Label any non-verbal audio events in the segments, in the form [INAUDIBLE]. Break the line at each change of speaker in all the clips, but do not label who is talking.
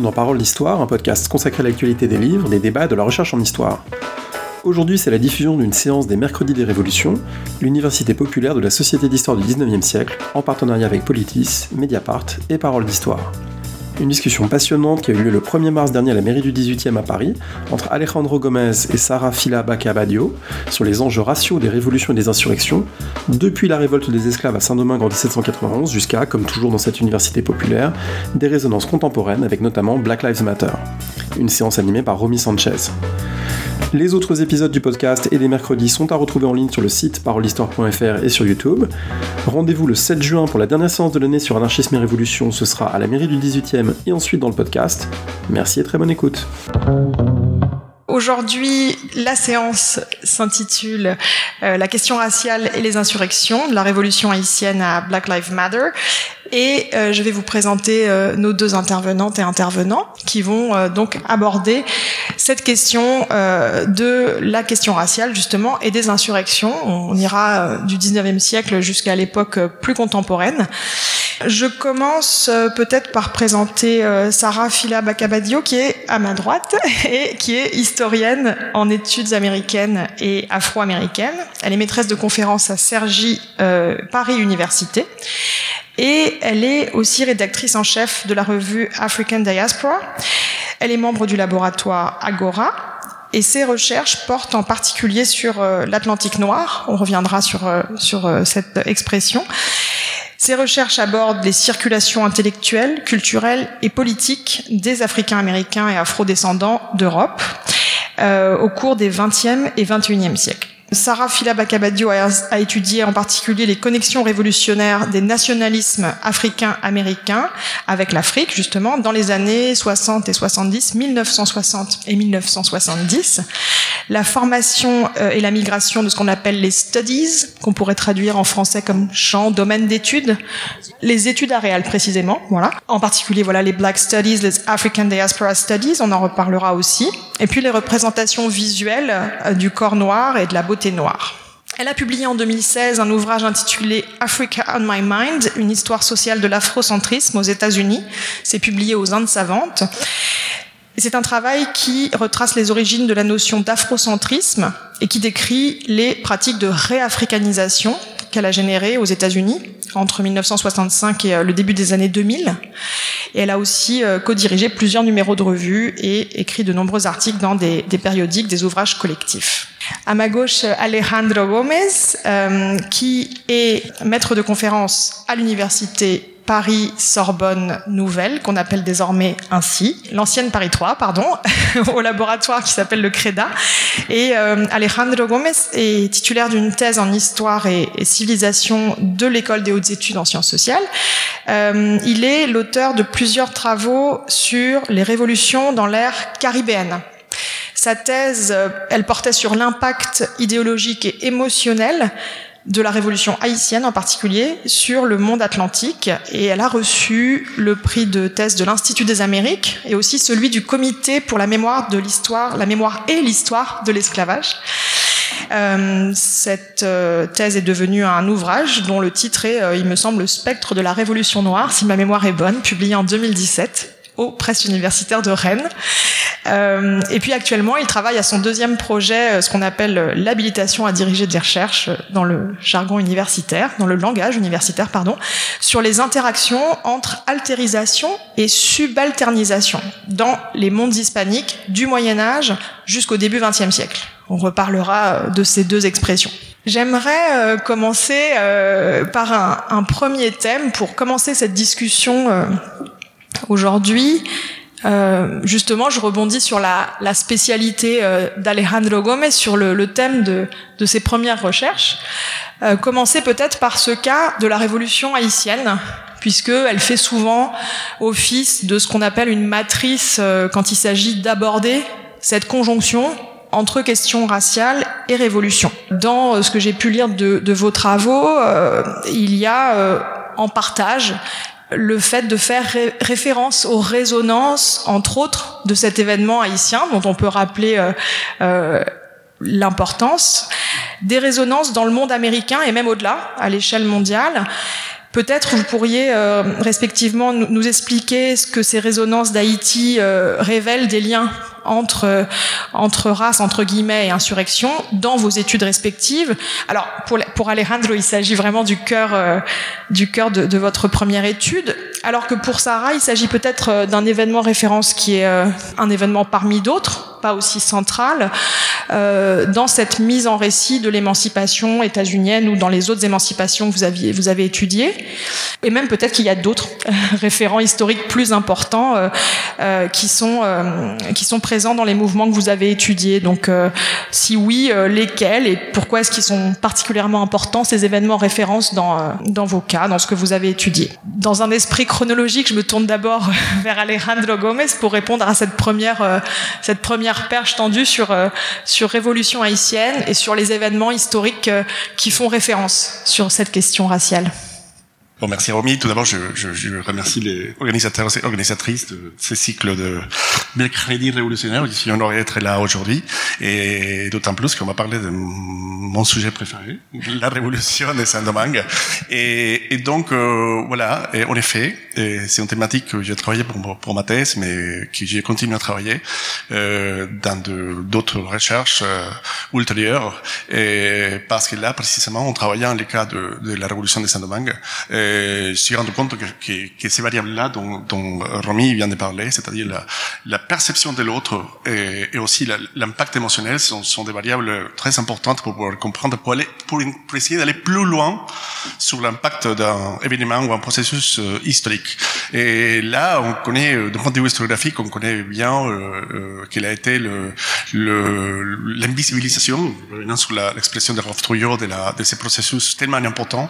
dans Parole d'Histoire, un podcast consacré à l'actualité des livres, des débats de la recherche en histoire. Aujourd'hui, c'est la diffusion d'une séance des Mercredis des Révolutions, l'université populaire de la Société d'Histoire du 19e siècle, en partenariat avec Politis, Mediapart et Parole d'Histoire. Une discussion passionnante qui a eu lieu le 1er mars dernier à la mairie du 18e à Paris entre Alejandro Gomez et Sarah Fila Bacabadio sur les enjeux raciaux des révolutions et des insurrections, depuis la révolte des esclaves à Saint-Domingue en 1791 jusqu'à, comme toujours dans cette université populaire, des résonances contemporaines avec notamment Black Lives Matter. Une séance animée par Romy Sanchez. Les autres épisodes du podcast et des mercredis sont à retrouver en ligne sur le site parolehistoire.fr et sur YouTube. Rendez-vous le 7 juin pour la dernière séance de l'année sur Anarchisme et Révolution, ce sera à la mairie du 18e et ensuite dans le podcast. Merci et très bonne écoute.
Aujourd'hui, la séance s'intitule euh, La question raciale et les insurrections, de la révolution haïtienne à Black Lives Matter. Et euh, je vais vous présenter euh, nos deux intervenantes et intervenants qui vont euh, donc aborder cette question de la question raciale justement et des insurrections. On ira du 19e siècle jusqu'à l'époque plus contemporaine. Je commence peut-être par présenter Sarah Fila Bacabadio qui est à ma droite [LAUGHS] et qui est historienne en études américaines et afro-américaines. Elle est maîtresse de conférences à Cergy Paris Université. Et elle est aussi rédactrice en chef de la revue African Diaspora. Elle est membre du laboratoire Agora. Et ses recherches portent en particulier sur euh, l'Atlantique noir. On reviendra sur, euh, sur euh, cette expression. Ses recherches abordent les circulations intellectuelles, culturelles et politiques des Africains américains et afro-descendants d'Europe au cours des 20e et 21e siècles. Sarah Fila-Bakabadio a, étudié en particulier les connexions révolutionnaires des nationalismes africains américains avec l'Afrique, justement, dans les années 60 et 70, 1960 et 1970. La formation euh, et la migration de ce qu'on appelle les studies, qu'on pourrait traduire en français comme champ, domaine d'études, les études à précisément, voilà. En particulier, voilà, les Black Studies, les African Diaspora Studies, on en reparlera aussi. Et puis les représentations visuelles euh, du corps noir et de la beauté Elle a publié en 2016 un ouvrage intitulé Africa on My Mind, une histoire sociale de l'afrocentrisme aux États-Unis. C'est publié aux Indes savantes. C'est un travail qui retrace les origines de la notion d'afrocentrisme et qui décrit les pratiques de réafricanisation qu'elle a générées aux États-Unis entre 1965 et euh, le début des années 2000. Et elle a aussi euh, co-dirigé plusieurs numéros de revues et écrit de nombreux articles dans des, périodiques, des ouvrages collectifs. À ma gauche, Alejandro Gomez, euh, qui est maître de conférence à l'université Paris-Sorbonne Nouvelle, qu'on appelle désormais ainsi, l'ancienne Paris 3, pardon, [LAUGHS] au laboratoire qui s'appelle le CREDA. Et euh, Alejandro Gomez est titulaire d'une thèse en histoire et, civilisation de l'école des hautes études en sciences sociales. Euh, il est l'auteur de plusieurs travaux sur les révolutions dans l'ère caribéenne. Sa thèse, euh, elle portait sur l'impact idéologique et émotionnel de la révolution haïtienne en particulier sur le monde atlantique et elle a reçu le prix de thèse de l'Institut des Amériques et aussi celui du comité pour la mémoire de l'histoire, la mémoire et l'histoire de l'esclavage. Euh, cette euh, thèse est devenue un ouvrage dont le titre est, il me semble, Le spectre de la révolution noire, si ma mémoire est bonne, publié en 2017 aux presses universitaires de Rennes. Euh, et puis actuellement, il travaille à son deuxième projet, euh, ce qu'on appelle euh, l'habilitation à diriger des recherches dans le jargon universitaire, dans le langage universitaire, pardon, sur les interactions entre altérisation et subalternisation dans les mondes hispaniques du Moyen Âge jusqu'au début XXe siècle. On reparlera de ces deux expressions. J'aimerais commencer par un, un, premier thème pour commencer cette discussion aujourd'hui. Euh, justement, je rebondis sur la, la spécialité euh, d'Alejandro Gomez, sur le, le thème de, de, ses premières recherches. Euh, commencer peut-être par ce cas de la révolution haïtienne, puisqu'elle fait souvent office de ce qu'on appelle une matrice euh, quand il s'agit d'aborder cette conjonction entre questions raciales et révolution. Dans euh, ce que j'ai pu lire de, de vos travaux, il y a en partage le fait de faire référence aux résonances, entre autres, de cet événement haïtien, dont on peut rappeler euh, euh, l'importance, des résonances dans le monde américain et même au-delà, à l'échelle mondiale, Peut-être vous pourriez respectivement nous, expliquer ce que ces résonances d'Haïti révèlent des liens entre entre race entre guillemets et insurrection dans vos études respectives. Alors pour pour Alejandro, il s'agit vraiment du cœur du cœur de, votre première étude, alors que pour Sarah, il s'agit peut-être d'un événement référence qui est un événement parmi d'autres pas aussi centrale euh, dans cette mise en récit de l'émancipation états-unienne ou dans les autres émancipations que vous aviez vous avez étudiées et même peut-être qu'il y a d'autres référents historiques plus importants euh, euh, qui sont euh, qui sont présents dans les mouvements que vous avez étudiés donc euh, si oui euh, lesquels et pourquoi est-ce qu'ils sont particulièrement importants ces événements références dans dans vos cas dans ce que vous avez étudié? Dans un esprit chronologique je me tourne d'abord [LAUGHS] vers Alejandro Gomez pour répondre à cette première cette première perche tendue sur, euh, sur Révolution haïtienne et sur les événements historiques euh, qui font référence sur cette question raciale.
Bon, merci Romy. Tout d'abord, je, je, je, remercie les organisateurs et organisatrices de ce cycle de mercredi révolutionnaire. Je suis honoré d'être là aujourd'hui. Et d'autant plus qu'on va parler de mon sujet préféré, la révolution de Saint-Domingue. Et, et, donc, euh, voilà, et en effet, c'est une thématique que j'ai travaillé pour, pour ma thèse, mais que j'ai continué à travailler euh, dans d'autres recherches euh, ultérieures. Et parce que là, précisément, en travaillant les cas de, de la révolution de Saint-Domingue, je suis rendu compte que, que, que ces variables-là dont, dont Romy vient de parler, c'est-à-dire la, la, perception de l'autre et, et, aussi l'impact émotionnel, sont, sont, des variables très importantes pour pouvoir comprendre, pour, aller, pour, essayer d'aller plus loin sur l'impact d'un événement ou un processus euh, historique. Et là, on connaît, euh, d'un point de vue historiographique, on connaît bien euh, euh qu'il a été l'invisibilisation, le, sur l'expression de Rolf Trouillot, de, de ces processus tellement importants.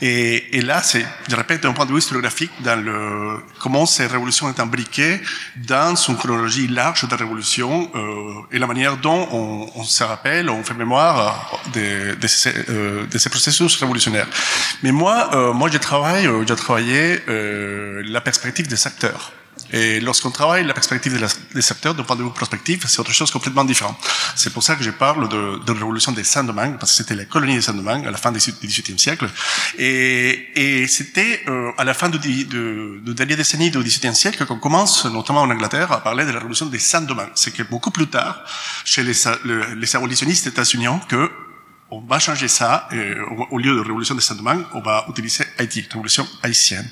Et, et là, je répète, d'un point de vue historiographique, dans le, comment ces révolutions sont imbriquées dans une chronologie large de révolutions euh, et la manière dont on, on, se rappelle, on fait mémoire de, de, ces, euh, de ces processus révolutionnaires. Mais moi, euh, moi, je travaille, euh, j'ai travaillé euh, la perspective des acteurs. Et lorsqu'on travaille la perspective des secteurs, d'un point de vue prospectif, c'est autre chose complètement différent. C'est pour ça que je parle de, la révolution des Saint-Domingue, parce que c'était la colonie des Saint-Domingue à la fin du XVIIIe siècle. Et, c'était euh, à la fin de, de, de dernière décennie du XVIIIe siècle qu'on commence, notamment en Angleterre, à parler de la révolution des Saint-Domingue. C'est que beaucoup plus tard, chez les, les abolitionnistes états-uniens, que on va changer ça, euh, au lieu de révolution de Saint-Domingue, on va utiliser Haïti, révolution haïtienne.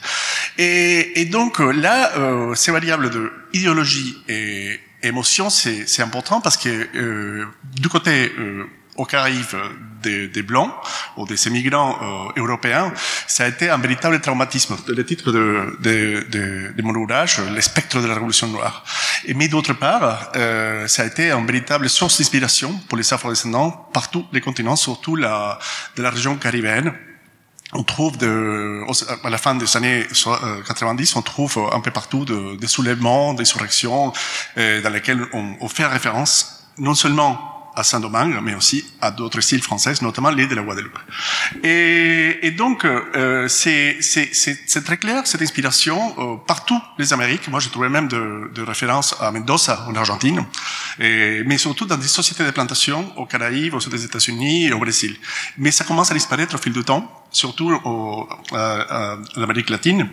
Et, et donc euh, là, euh, ces variables de idéologie et émotion, c'est important parce que euh, du côté euh, aux Caraïbes des, des Blancs ou des immigrants euh, européens, ça a été un véritable traumatisme. Le titre de, de, de, de mon ouvrage, Le spectre de la Révolution noire. Et, mais d'autre part, euh, ça a été une véritable source d'inspiration pour les afro-descendants partout les continents, surtout la, de la région caribéenne on trouve de, à la fin des années 90, on trouve un peu partout de, des soulèvements, des insurrections, euh, dans lesquels on, on fait référence non seulement à Saint-Domingue, mais aussi à d'autres îles françaises, notamment l'île de la Guadeloupe. Et, et donc, euh, c'est très clair, cette inspiration, euh, partout les Amériques. Moi, je trouvais même de, de référence à Mendoza, en Argentine, et, mais surtout dans des sociétés de plantation aux Caraïbes, aux États-Unis au Brésil. Mais ça commence à disparaître au fil du temps surtout au, euh, en Amérique latine,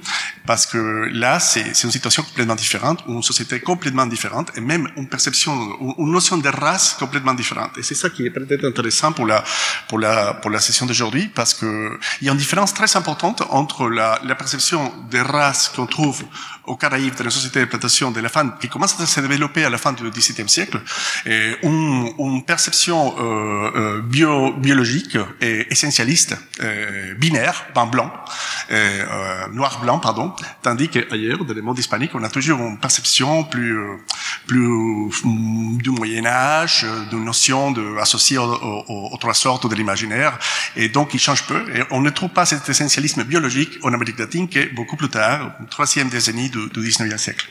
parce que là, c'est une situation complètement différente, une société complètement différente, et même une perception, une notion de race complètement différente. Et c'est ça qui est peut-être intéressant pour la, pour la, pour la session d'aujourd'hui, parce que il y a une différence très importante entre la, la perception des races qu'on trouve aux Caraïbes, dans la société d'exploitation de la fin, qui commence à se développer à la fin du XVIIe siècle, et une, une perception euh, euh, bio, biologique et essentialiste, euh, binaire, blanc, euh, noir-blanc, pardon, tandis qu'ailleurs, dans le monde hispanique, on a toujours une perception plus, euh, plus Moyen Âge, d'une notion de, associée aux, trois sortes de l'imaginaire, et donc il change peu. Et on ne trouve pas cet essentialisme biologique en Amérique latine que beaucoup plus tard, troisième décennie du, du 19e siècle.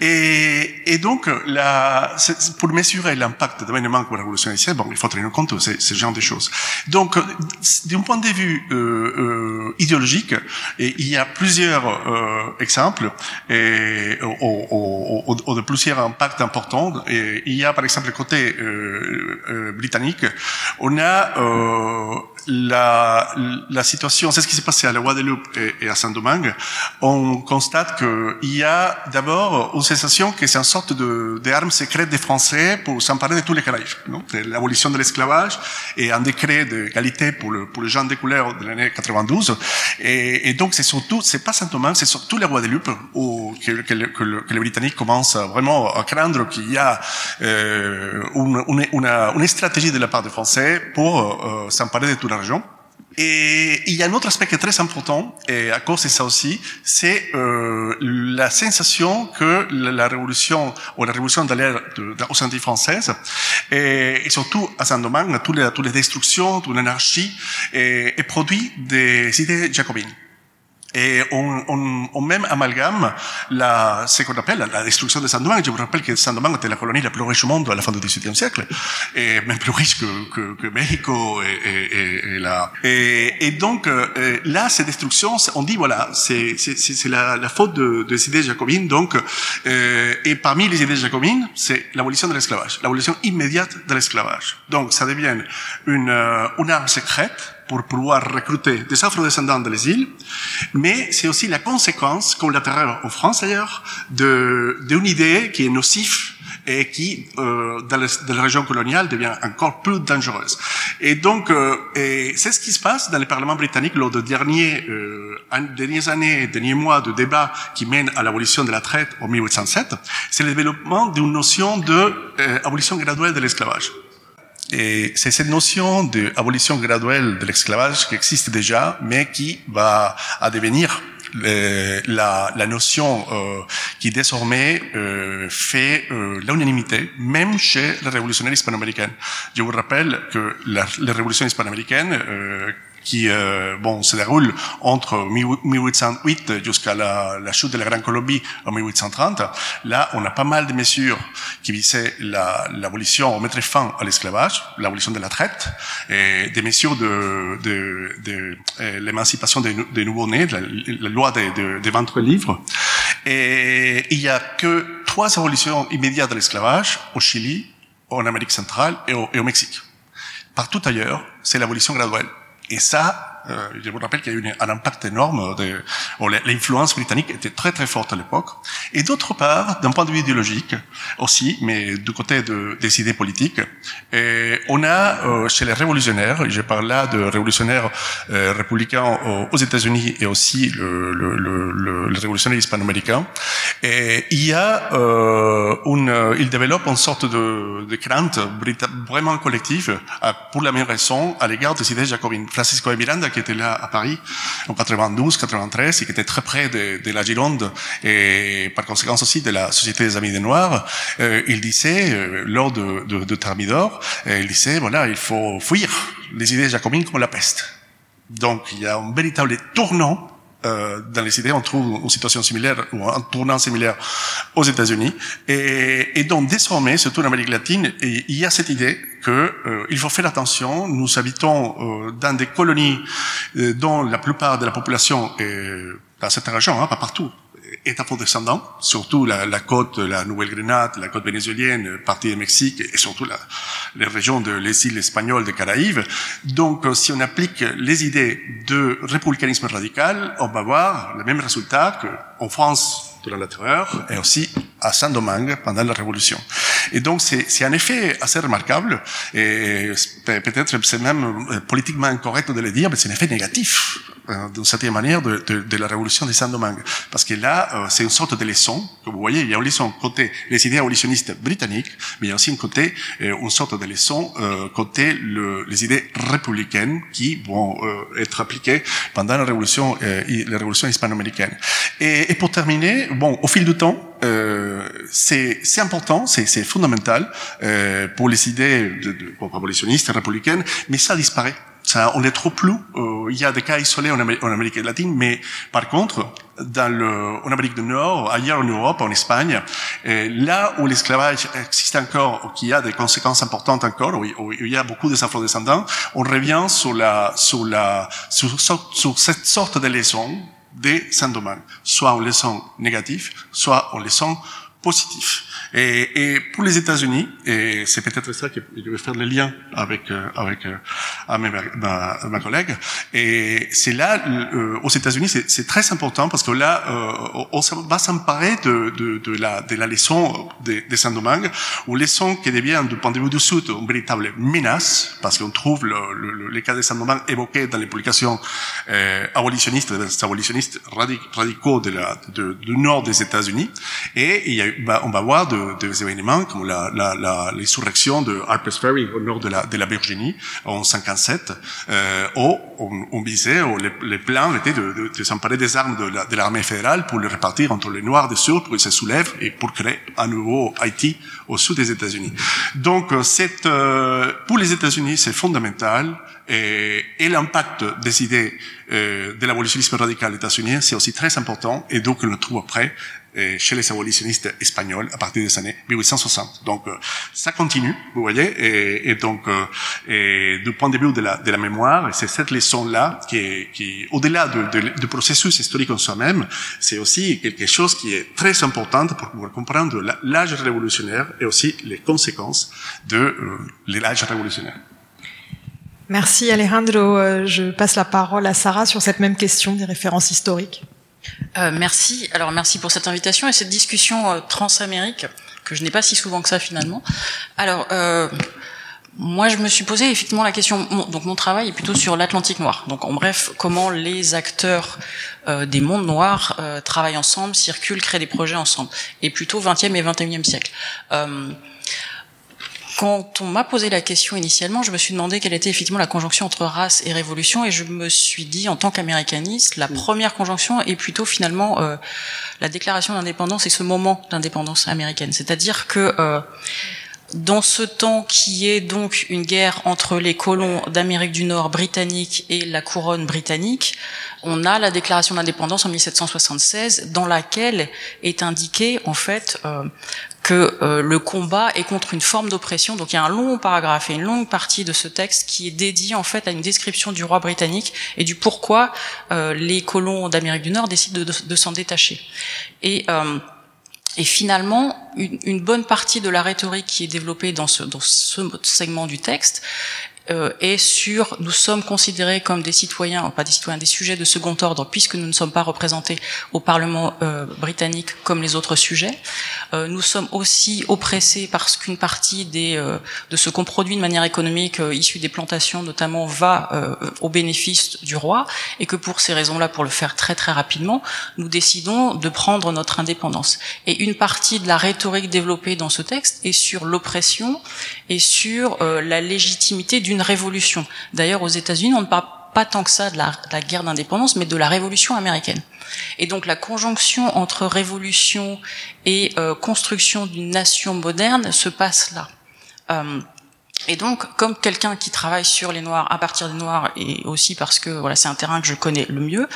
Et, et donc, la, pour mesurer l'impact d'événements comme la révolution haïtienne, bon, il faut tenir compte de ce, ce genre de choses. Donc, d'un point de vue euh, euh, idéologique, il y a plusieurs euh, exemples et, ou, ou, ou, de plusieurs impacts importants. Et il y a par exemple le côté euh, euh, britannique, on a la, la situation, c'est ce qui s'est passé à la Guadeloupe et, à Saint-Domingue, on constate qu'il y a d'abord une sensation que c'est une sorte de, d'arme secrète des Français pour s'emparer de tous les Caraïbes. L'abolition de l'esclavage et un décret de qualité pour, le, pour les gens de couleur de l'année 92. Et, donc c'est surtout, c'est pas Saint-Domingue, c'est surtout la Guadeloupe où que, que, que, les Britanniques commencent vraiment à craindre qu'il y a euh, une, une, une, stratégie de la part des Français pour euh, s'emparer de toute Et il y a un autre aspect qui est très important, et à cause de ça aussi, c'est euh, la sensation que la, révolution, ou la révolution d'aller au sein française, et, et, surtout à Saint-Domingue, toutes les, destructions, toute l'anarchie, est produit des idées jacobines. Et on, on, on même amalgame la, ce qu'on appelle la destruction de Saint-Domingue. Je vous rappelle que Saint-Domingue était la colonie la plus riche au monde à la fin du XVIIIe siècle, et même plus riche que, que, que Mexico et, et, et, la... et, et donc euh, là, ces destructions, on dit voilà, c'est c'est la, la faute de, des idées jacobines. Donc, euh, et parmi les idées jacobines, c'est l'abolition de l'esclavage, l'abolition immédiate de l'esclavage. Donc, ça devient une, euh, une arme secrète pour pouvoir recruter des afro-descendants de les îles, mais c'est aussi la conséquence collatérale en France d'ailleurs d'une idée qui est nocive et qui, euh, dans, dans, la région coloniale, devient encore plus dangereuse. Et donc, euh, c'est ce qui se passe dans le Parlement britannique lors des derniers, euh, dernières années, derniers mois de débat qui mènent à l'abolition de la traite en 1807. C'est le développement d'une notion de euh, abolition graduelle de l'esclavage. Et c'est cette notion d'abolition graduelle de l'esclavage qui existe déjà, mais qui va à devenir euh, la, notion euh, qui désormais euh, fait l'unanimité, même chez les révolutionnaires hispano-américains. Je vous rappelle que les révolutions hispano-américaines qui euh, bon se déroule entre 1808 jusqu'à la, chute de la Grande Colombie en 1830. Là, on a pas mal de mesures qui visaient l'abolition, la, mettre fin à l'esclavage, l'abolition de la traite, et des mesures de, de, de, euh, l'émancipation des, nouveaux-nés, la, loi des, des ventres libres. Et il y a que trois abolitions immédiates de l'esclavage au Chili, en Amérique centrale et au, et au Mexique. Partout ailleurs, c'est l'abolition graduelle. Et ça, je vous rappelle qu'il y a eu un impact énorme. De, bon, L'influence britannique était très très forte à l'époque. Et d'autre part, d'un point de vue idéologique aussi, mais du côté de, des idées politiques, et on a euh, chez les révolutionnaires, je parle là de révolutionnaires euh, républicains aux, États-Unis et aussi le, le, le, le révolutionnaire hispano-américain, et il y a euh, une, il développe une sorte de, de crainte vraiment collective pour la même raison à l'égard des idées jacobines. Francisco de Miranda qui était là à Paris en 92, 93 et qui était très près de, de la Gironde et par conséquent aussi de la Société des Amis des Noirs, euh, il disait euh, lors de, de, de Thermidor, euh, il disait voilà il faut fuir les idées jacobines comme la peste. Donc il y a un véritable tournant euh, dans les idées, on trouve une situation similaire ou un tournant similaire aux États-Unis. Et, donc désormais, surtout en Amérique latine, il y a cette idée que euh, il faut faire attention. Nous habitons euh, dans des colonies dont la plupart de la population est dans cette région, hein, pas partout, est afro-descendant, surtout la, la côte, la Nouvelle-Grenade, la côte vénézuélienne, partie du Mexique et surtout la, les régions de les îles espagnoles, des Caraïbes. Donc, si on applique les idées de républicanisme radical, on va avoir le même résultat qu'en France durant la terreur et aussi à Saint-Domingue pendant la Révolution. Et donc, c'est un effet assez remarquable et peut-être c'est même euh, politiquement incorrect de le dire, mais c'est un effet négatif euh, d'une certaine manière de, de, de, la révolution de Saint-Domingue. Parce que là, euh, c'est une sorte de leçon. Comme vous voyez, il y a une leçon côté les idées abolitionnistes britanniques, mais il y a aussi une côté, une sorte de leçon côté le, les idées républicaines qui vont être appliquées pendant la révolution, la révolution hispano-américaine. Et, et, pour terminer, bon, au fil du temps, c'est important, c'est fondamental pour les idées de, de, abolitionnistes, républicaines, mais ça disparaît ça, on est trop flou. Euh, il y a des cas isolés en, Amérique latine, mais par contre, dans le, en Amérique du Nord, ailleurs en Europe, en Espagne, et là où l'esclavage existe encore, y a des conséquences importantes encore, où, où il y a beaucoup de afro-descendants, on revient sur la, sur la, sur, sur cette sorte de leçon des Saint-Domingue, soit en leçon négatif, soit en leçon Et, et pour les États-Unis, et c'est peut-être ça que je vais faire le lien avec euh, avec euh, ma, ma, collègue. Et c'est là, euh, aux États-Unis, c'est très important parce que là, euh, on va s'emparer de, de, de, la, de la leçon de, de Saint-Domingue, ou leçon qui devient, du point de vue du Sud, une véritable menace, parce qu'on trouve le, le, les cas de Saint-Domingue évoqués dans les publications euh, abolitionnistes, des abolitionnistes radicaux de la, du nord des États-Unis. Et il y a, bah, on va voir des événements comme la, la, la, l'insurrection de Harper's Ferry au nord de la, de la Virginie en 57, euh, où on, on visait, où les, les plans étaient de, de, de s'emparer des armes de, l'armée fédérale pour les répartir entre les Noirs du Sud pour qu'ils se soulèvent et pour créer à nouveau Haïti au sud des États-Unis. Donc, euh, cette, euh, pour les États-Unis, c'est fondamental et, et l'impact des idées euh, de l'abolitionnisme radical des États-Unis, c'est aussi très important et donc on le trouve après chez les abolitionnistes espagnols à partir des années 1860. Donc euh, ça continue, vous voyez, et, et donc euh, et du point de vue de la, de la mémoire, c'est cette leçon-là qui, qui au-delà de, de, du processus historique en soi-même, c'est aussi quelque chose qui est très important pour pouvoir comprendre l'âge révolutionnaire et aussi les conséquences de euh, l'âge révolutionnaire.
Merci Alejandro. Je passe la parole à Sarah sur cette même question des références historiques.
Euh, merci. Alors merci pour cette invitation et cette discussion euh, transamérique que je n'ai pas si souvent que ça finalement. Alors euh, moi je me suis posé effectivement la question. donc mon travail est plutôt sur l'Atlantique noir. Donc en bref, comment les acteurs euh, des mondes noirs euh, travaillent ensemble, circulent, créent des projets ensemble, et plutôt 20e et 21e siècle. Quand on m'a posé la question initialement, je me suis demandé quelle était effectivement la conjonction entre race et révolution, et je me suis dit, en tant qu'américaniste, la première conjonction est plutôt finalement euh, la déclaration d'indépendance et ce moment d'indépendance américaine. C'est-à-dire que euh, dans ce temps qui est donc une guerre entre les colons d'Amérique du Nord britanniques et la couronne britannique, on a la déclaration d'indépendance en 1776 dans laquelle est indiqué en fait euh, que euh, le combat est contre une forme d'oppression. Donc il y a un long paragraphe et une longue partie de ce texte qui est dédié en fait à une description du roi britannique et du pourquoi euh, les colons d'Amérique du Nord décident de, de, s'en détacher. Et et finalement, une, bonne partie de la rhétorique qui est développée dans ce segment du texte euh, et sur nous sommes considérés comme des citoyens, pas des citoyens, des sujets de second ordre, puisque nous ne sommes pas représentés au Parlement euh, britannique comme les autres sujets. Euh, nous sommes aussi oppressés parce qu'une partie des, euh, de ce qu'on produit de manière économique euh, issue des plantations notamment va euh, au bénéfice du roi, et que pour ces raisons-là, pour le faire très très rapidement, nous décidons de prendre notre indépendance. Et une partie de la rhétorique développée dans ce texte est sur l'oppression et sur la légitimité d'une révolution. D'ailleurs, aux États-Unis, on ne parle pas tant que ça de la, guerre d'indépendance, mais de la révolution américaine. Et donc la conjonction entre révolution et euh, construction d'une nation moderne se passe là. Et donc, comme quelqu'un qui travaille sur les noirs à partir des noirs, et aussi parce que voilà, c'est un terrain que je connais le mieux,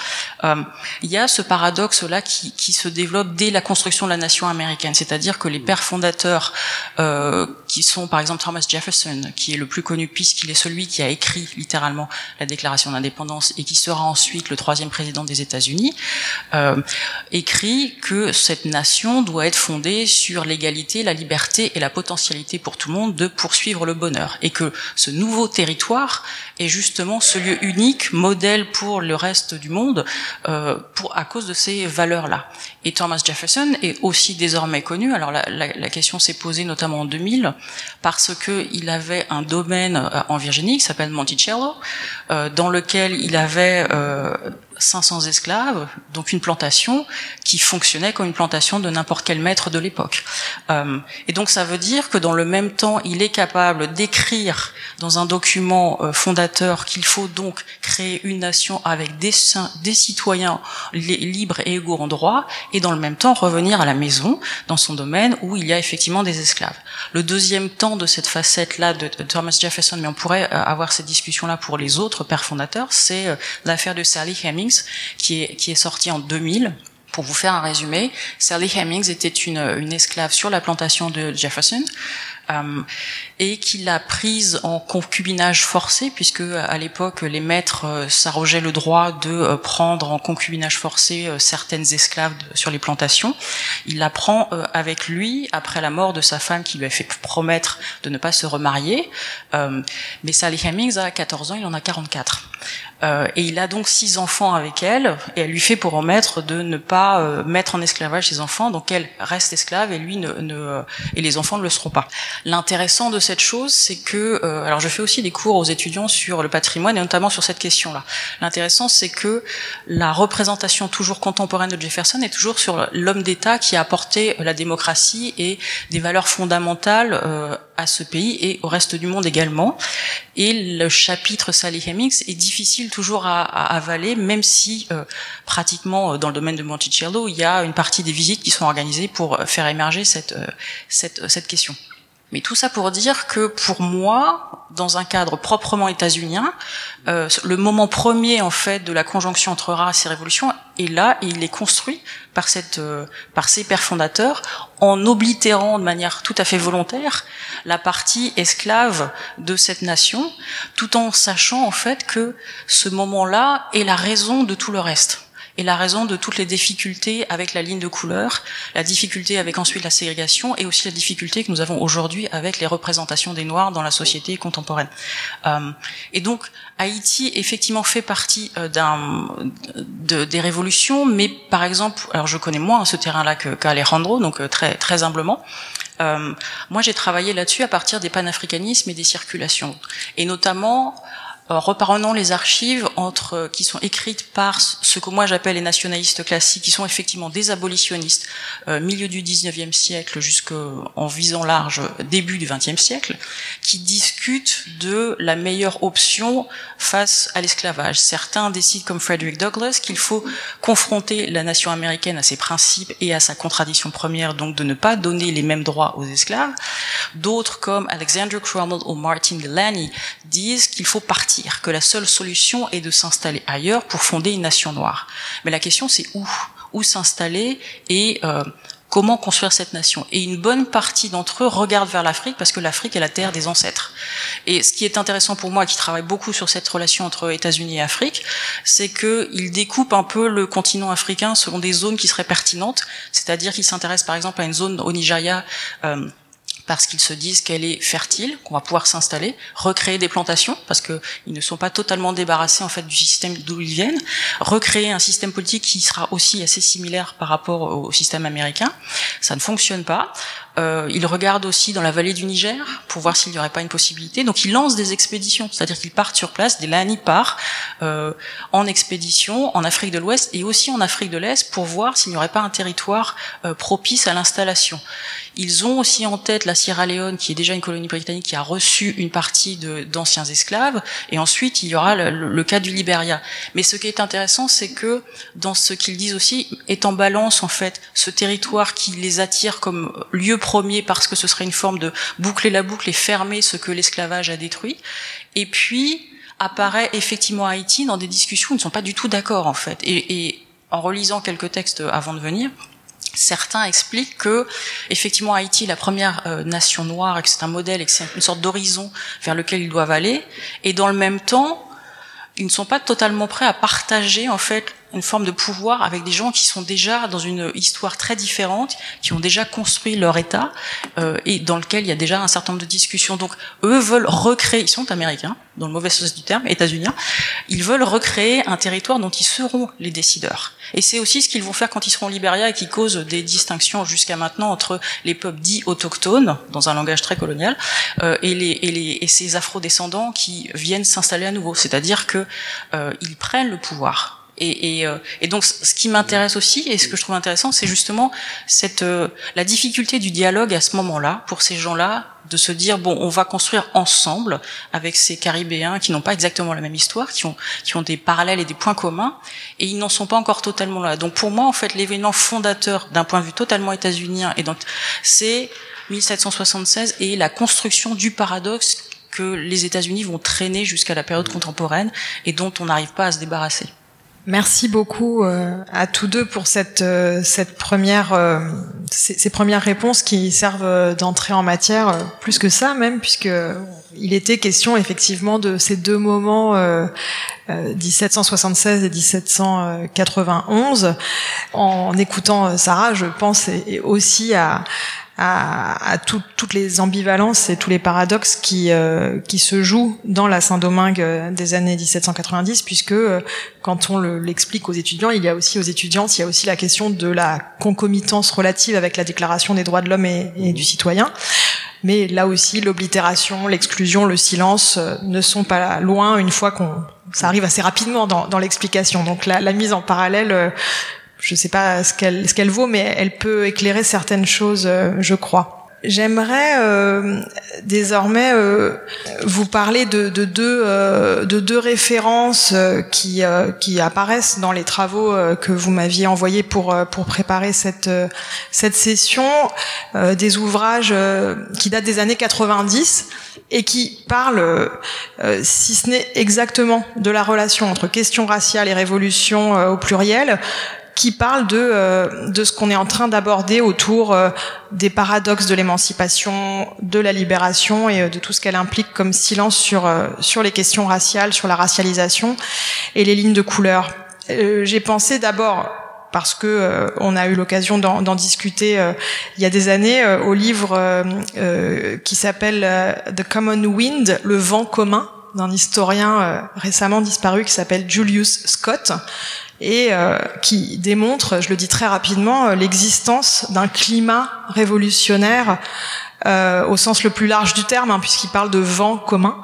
euh, il y a ce paradoxe-là qui, qui, se développe dès la construction de la nation américaine. C'est-à-dire que les pères fondateurs, euh, qui sont par exemple Thomas Jefferson, qui est le plus connu puisqu'il est celui qui a écrit littéralement la Déclaration d'indépendance et qui sera ensuite le troisième président des États-Unis, euh, écrit que cette nation doit être fondée sur l'égalité, la liberté et la potentialité pour tout le monde de poursuivre le bonheur et que ce nouveau territoire est justement ce lieu unique, modèle pour le reste du monde, euh, pour à cause de ces valeurs-là. Et Thomas Jefferson est aussi désormais connu. Alors la, la, la question s'est posée notamment en 2000 parce que il avait un domaine euh, en Virginie qui s'appelle Monticello, euh, dans lequel il avait euh, 500 esclaves, donc une plantation qui fonctionnait comme une plantation de n'importe quel maître de l'époque. Euh, et donc ça veut dire que dans le même temps, il est capable d'écrire dans un document euh, fondateur qu'il faut donc créer une nation avec des, citoyens libres et égaux en droit, et dans le même temps revenir à la maison, dans son domaine où il y a effectivement des esclaves. Le deuxième temps de cette facette-là de, Thomas Jefferson, mais on pourrait euh, avoir cette discussion-là pour les autres pères fondateurs, c'est l'affaire de Sally Hemings, qui est, qui est sortie en 2000 Pour vous faire un résumé, Sally Hemings était une, esclave sur la plantation de Jefferson. Euh, et qu'il a prise en concubinage forcé, puisque à l'époque les maîtres euh, s'arrogeaient le droit de euh, prendre en concubinage forcé certaines esclaves sur les plantations. Il la prend avec lui après la mort de sa femme qui lui a fait promettre de ne pas se remarier. mais Sally Hemings a 14 ans, il en a 44. Euh, et il a donc six enfants avec elle, et elle lui fait pour remettre de ne pas euh, mettre en esclavage ses enfants, donc elle reste esclave et lui ne, ne et les enfants ne le seront pas. L'intéressant de cette chose, c'est que, euh, alors je fais aussi des cours aux étudiants sur le patrimoine et notamment sur cette question-là. L'intéressant, c'est que la représentation toujours contemporaine de Jefferson est toujours sur l'homme d'État qui a apporté la démocratie et des valeurs fondamentales à ce pays et au reste du monde également. Et le chapitre Sally Hemings est difficile toujours à, à avaler, même si euh, pratiquement euh, dans le domaine de Monticello, il y a une partie des visites qui sont organisées pour euh, faire émerger cette, cette, cette question. Mais tout ça pour dire que pour moi, dans un cadre proprement états-unien, euh, le moment premier en fait de la conjonction entre race et révolution est là et il est construit par cette euh, par ses pères fondateurs en oblitérant de manière tout à fait volontaire la partie esclave de cette nation, tout en sachant en fait que ce moment-là est la raison de tout le reste et la raison de toutes les difficultés avec la ligne de couleur, la difficulté avec ensuite la ségrégation et aussi la difficulté que nous avons aujourd'hui avec les représentations des Noirs dans la société contemporaine. Euh, et donc Haïti effectivement fait partie euh, d'un de, des révolutions, mais par exemple, alors je connais moins ce terrain-là qu'Alejandro, donc euh, très très humblement. Euh, moi, j'ai travaillé là-dessus à partir des panafricanismes et des circulations, et notamment euh, reprenons les archives entre euh, qui sont écrites par ce que moi j'appelle les nationalistes classiques, qui sont effectivement des abolitionnistes, euh, milieu du 19e siècle jusqu'en visant large début du 20e siècle, qui discutent de la meilleure option face à l'esclavage. Certains décident, comme Frederick Douglass, qu'il faut confronter la nation américaine à ses principes et à sa contradiction première, donc de ne pas donner les mêmes droits aux esclaves. D'autres, comme Alexander Cromwell ou Martin Delaney, disent qu'il faut partir que la seule solution est de s'installer ailleurs pour fonder une nation noire. Mais la question c'est où? Où s'installer et euh, comment construire cette nation? Et une bonne partie d'entre eux regardent vers l'Afrique parce que l'Afrique est la terre des ancêtres. Et ce qui est intéressant pour moi, qui travaille beaucoup sur cette relation entre États-Unis et Afrique, c'est qu'ils découpent un peu le continent africain selon des zones qui seraient pertinentes. C'est-à-dire qu'ils s'intéressent par exemple à une zone au Nigeria. Euh, parce qu'ils se disent qu'elle est fertile, qu'on va pouvoir s'installer, recréer des plantations parce qu'ils ne sont pas totalement débarrassés en fait du système d'où ils viennent, recréer un système politique qui sera aussi assez similaire par rapport au système américain. Ça ne fonctionne pas. Euh, ils regardent aussi dans la vallée du Niger pour voir s'il n'y aurait pas une possibilité. Donc ils lancent des expéditions, c'est-à-dire qu'ils partent sur place. Des Lani part euh, en expédition en Afrique de l'Ouest et aussi en Afrique de l'Est pour voir s'il n'y aurait pas un territoire euh, propice à l'installation. Ils ont aussi en tête la Sierra Leone, qui est déjà une colonie britannique qui a reçu une partie d'anciens esclaves, et ensuite il y aura le, cas du Liberia. Mais ce qui est intéressant, c'est que dans ce qu'ils disent aussi, est en balance en fait ce territoire qui les attire comme lieu premier parce que ce serait une forme de boucler la boucle et fermer ce que l'esclavage a détruit. Et puis apparaît effectivement Haïti dans des discussions où ils ne sont pas du tout d'accord en fait. Et, et en relisant quelques textes avant de venir, certains expliquent que effectivement Haïti est la première euh, nation noire et que c'est un modèle et que c'est une sorte d'horizon vers lequel ils doivent aller. Et dans le même temps ils ne sont pas totalement prêts à partager en fait une forme de pouvoir avec des gens qui sont déjà dans une histoire très différente, qui ont déjà construit leur État euh, et dans lequel il y a déjà un certain nombre de discussions. Donc eux veulent recréer, ils sont américains, dans le mauvais sens du terme, états-uniens, ils veulent recréer un territoire dont ils seront les décideurs. Et c'est aussi ce qu'ils vont faire quand ils seront au Libéria et qui cause des distinctions jusqu'à maintenant entre les peuples dits autochtones, dans un langage très colonial, euh, et, les, et, les, et ces afro-descendants qui viennent s'installer à nouveau. C'est-à-dire que euh, prennent le pouvoir et, et, euh, et, donc, ce qui m'intéresse aussi, et ce que je trouve intéressant, c'est justement cette euh, la difficulté du dialogue à ce moment-là pour ces gens-là de se dire bon, on va construire ensemble avec ces Caribéens qui n'ont pas exactement la même histoire, qui ont qui ont des parallèles et des points communs, et ils n'en sont pas encore totalement là. Donc pour moi, en fait, l'événement fondateur d'un point de vue totalement états-unien, et donc c'est 1776 et la construction du paradoxe que les États-Unis vont traîner jusqu'à la période contemporaine et dont on n'arrive pas à se débarrasser.
Merci beaucoup euh, à tous deux pour cette euh, cette première euh, ces, ces, premières réponses qui servent d'entrée en matière plus que ça même puisque il était question effectivement de ces deux moments 1776 et 1791 en écoutant Sarah je pense aussi à à, à toutes les ambivalences et tous les paradoxes qui, euh, qui se jouent dans la Saint-Domingue euh, des années 1790, puisque euh, quand on l'explique aux étudiants, il y a aussi aux étudiants, il y a aussi la question de la concomitance relative avec la Déclaration des droits de l'homme et, du citoyen. Mais là aussi, l'oblitération, l'exclusion, le silence ne sont pas loin une fois qu'on ça arrive assez rapidement dans, dans l'explication. Donc la, la, mise en parallèle je sais pas ce qu'elle ce qu'elle vaut, mais elle peut éclairer certaines choses, euh, je crois. J'aimerais euh, désormais euh, vous parler de, de deux euh, de deux références euh, qui qui apparaissent dans les travaux que vous m'aviez envoyés pour pour préparer cette cette session, des ouvrages qui datent des années 90 et qui parlent, si ce n'est exactement, de la relation entre question raciale et révolution au pluriel, qui parle de, euh, de ce qu'on est en train d'aborder autour euh, des paradoxes de l'émancipation, de la libération et euh, de tout ce qu'elle implique comme silence sur, sur les questions raciales, sur la racialisation et les lignes de couleur. J'ai pensé d'abord parce que on a eu l'occasion d'en discuter il y a des années au livre qui s'appelle The Common Wind, le vent commun d'un historien récemment disparu qui s'appelle Julius Scott et euh, qui démontre, je le dis très rapidement, euh, l'existence d'un climat révolutionnaire euh, au sens le plus large du terme, hein, puisqu'il parle de vent commun,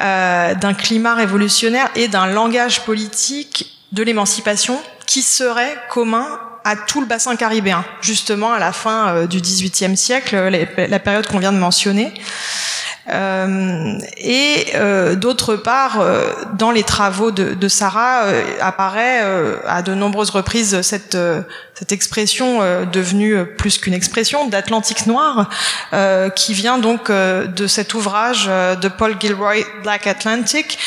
euh, d'un climat révolutionnaire et d'un langage politique de l'émancipation qui serait commun à tout le bassin caribéen, justement à la fin euh, du XVIIIe siècle, la période qu'on vient de mentionner. Euh, et euh, d'autre part, dans les travaux de, Sarah apparaît à de nombreuses reprises cette expression devenue plus qu'une expression d'Atlantique noir, qui vient donc de cet ouvrage de Paul Gilroy, Black Atlantic,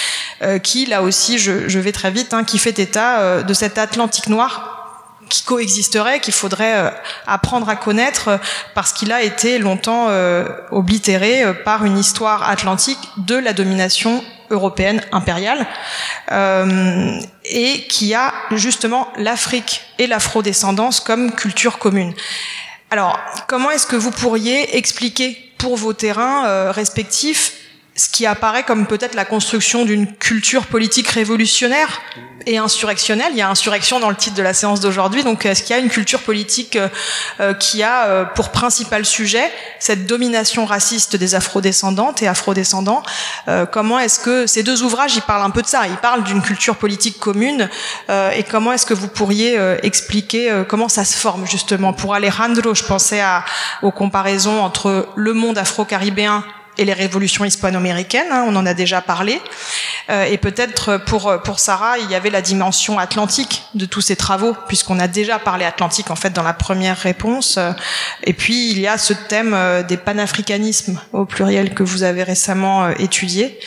qui là aussi, je, je vais très vite, hein, qui fait état de cet Atlantique noir qui coexisterait, qu'il faudrait euh, apprendre à connaître euh, parce qu'il a été longtemps euh, oblitéré par une histoire atlantique de la domination européenne impériale et qui a justement l'Afrique et l'afrodescendance comme culture commune. Alors, comment est-ce que vous pourriez expliquer pour vos terrains respectifs ce qui apparaît comme peut-être la construction d'une culture politique révolutionnaire et insurrectionnelle. Il y a insurrection dans le titre de la séance d'aujourd'hui. Donc, est-ce qu'il y a une culture politique euh, euh, qui a euh, pour principal sujet cette domination raciste des afrodescendantes et afrodescendants Comment est-ce que ces deux ouvrages, ils parlent un peu de ça? Ils parlent d'une culture politique commune. et comment est-ce que vous pourriez expliquer comment ça se forme justement? Pour Alejandro, je pensais à, aux comparaisons entre le monde afro-caribéen et les révolutions hispano-américaines, hein, on en a déjà parlé. Euh, et peut-être pour pour Sarah, il y avait la dimension atlantique de tous ces travaux, puisqu'on a déjà parlé atlantique en fait dans la première réponse. Et puis il y a ce thème euh, des panafricanismes au pluriel que vous avez récemment euh, étudié.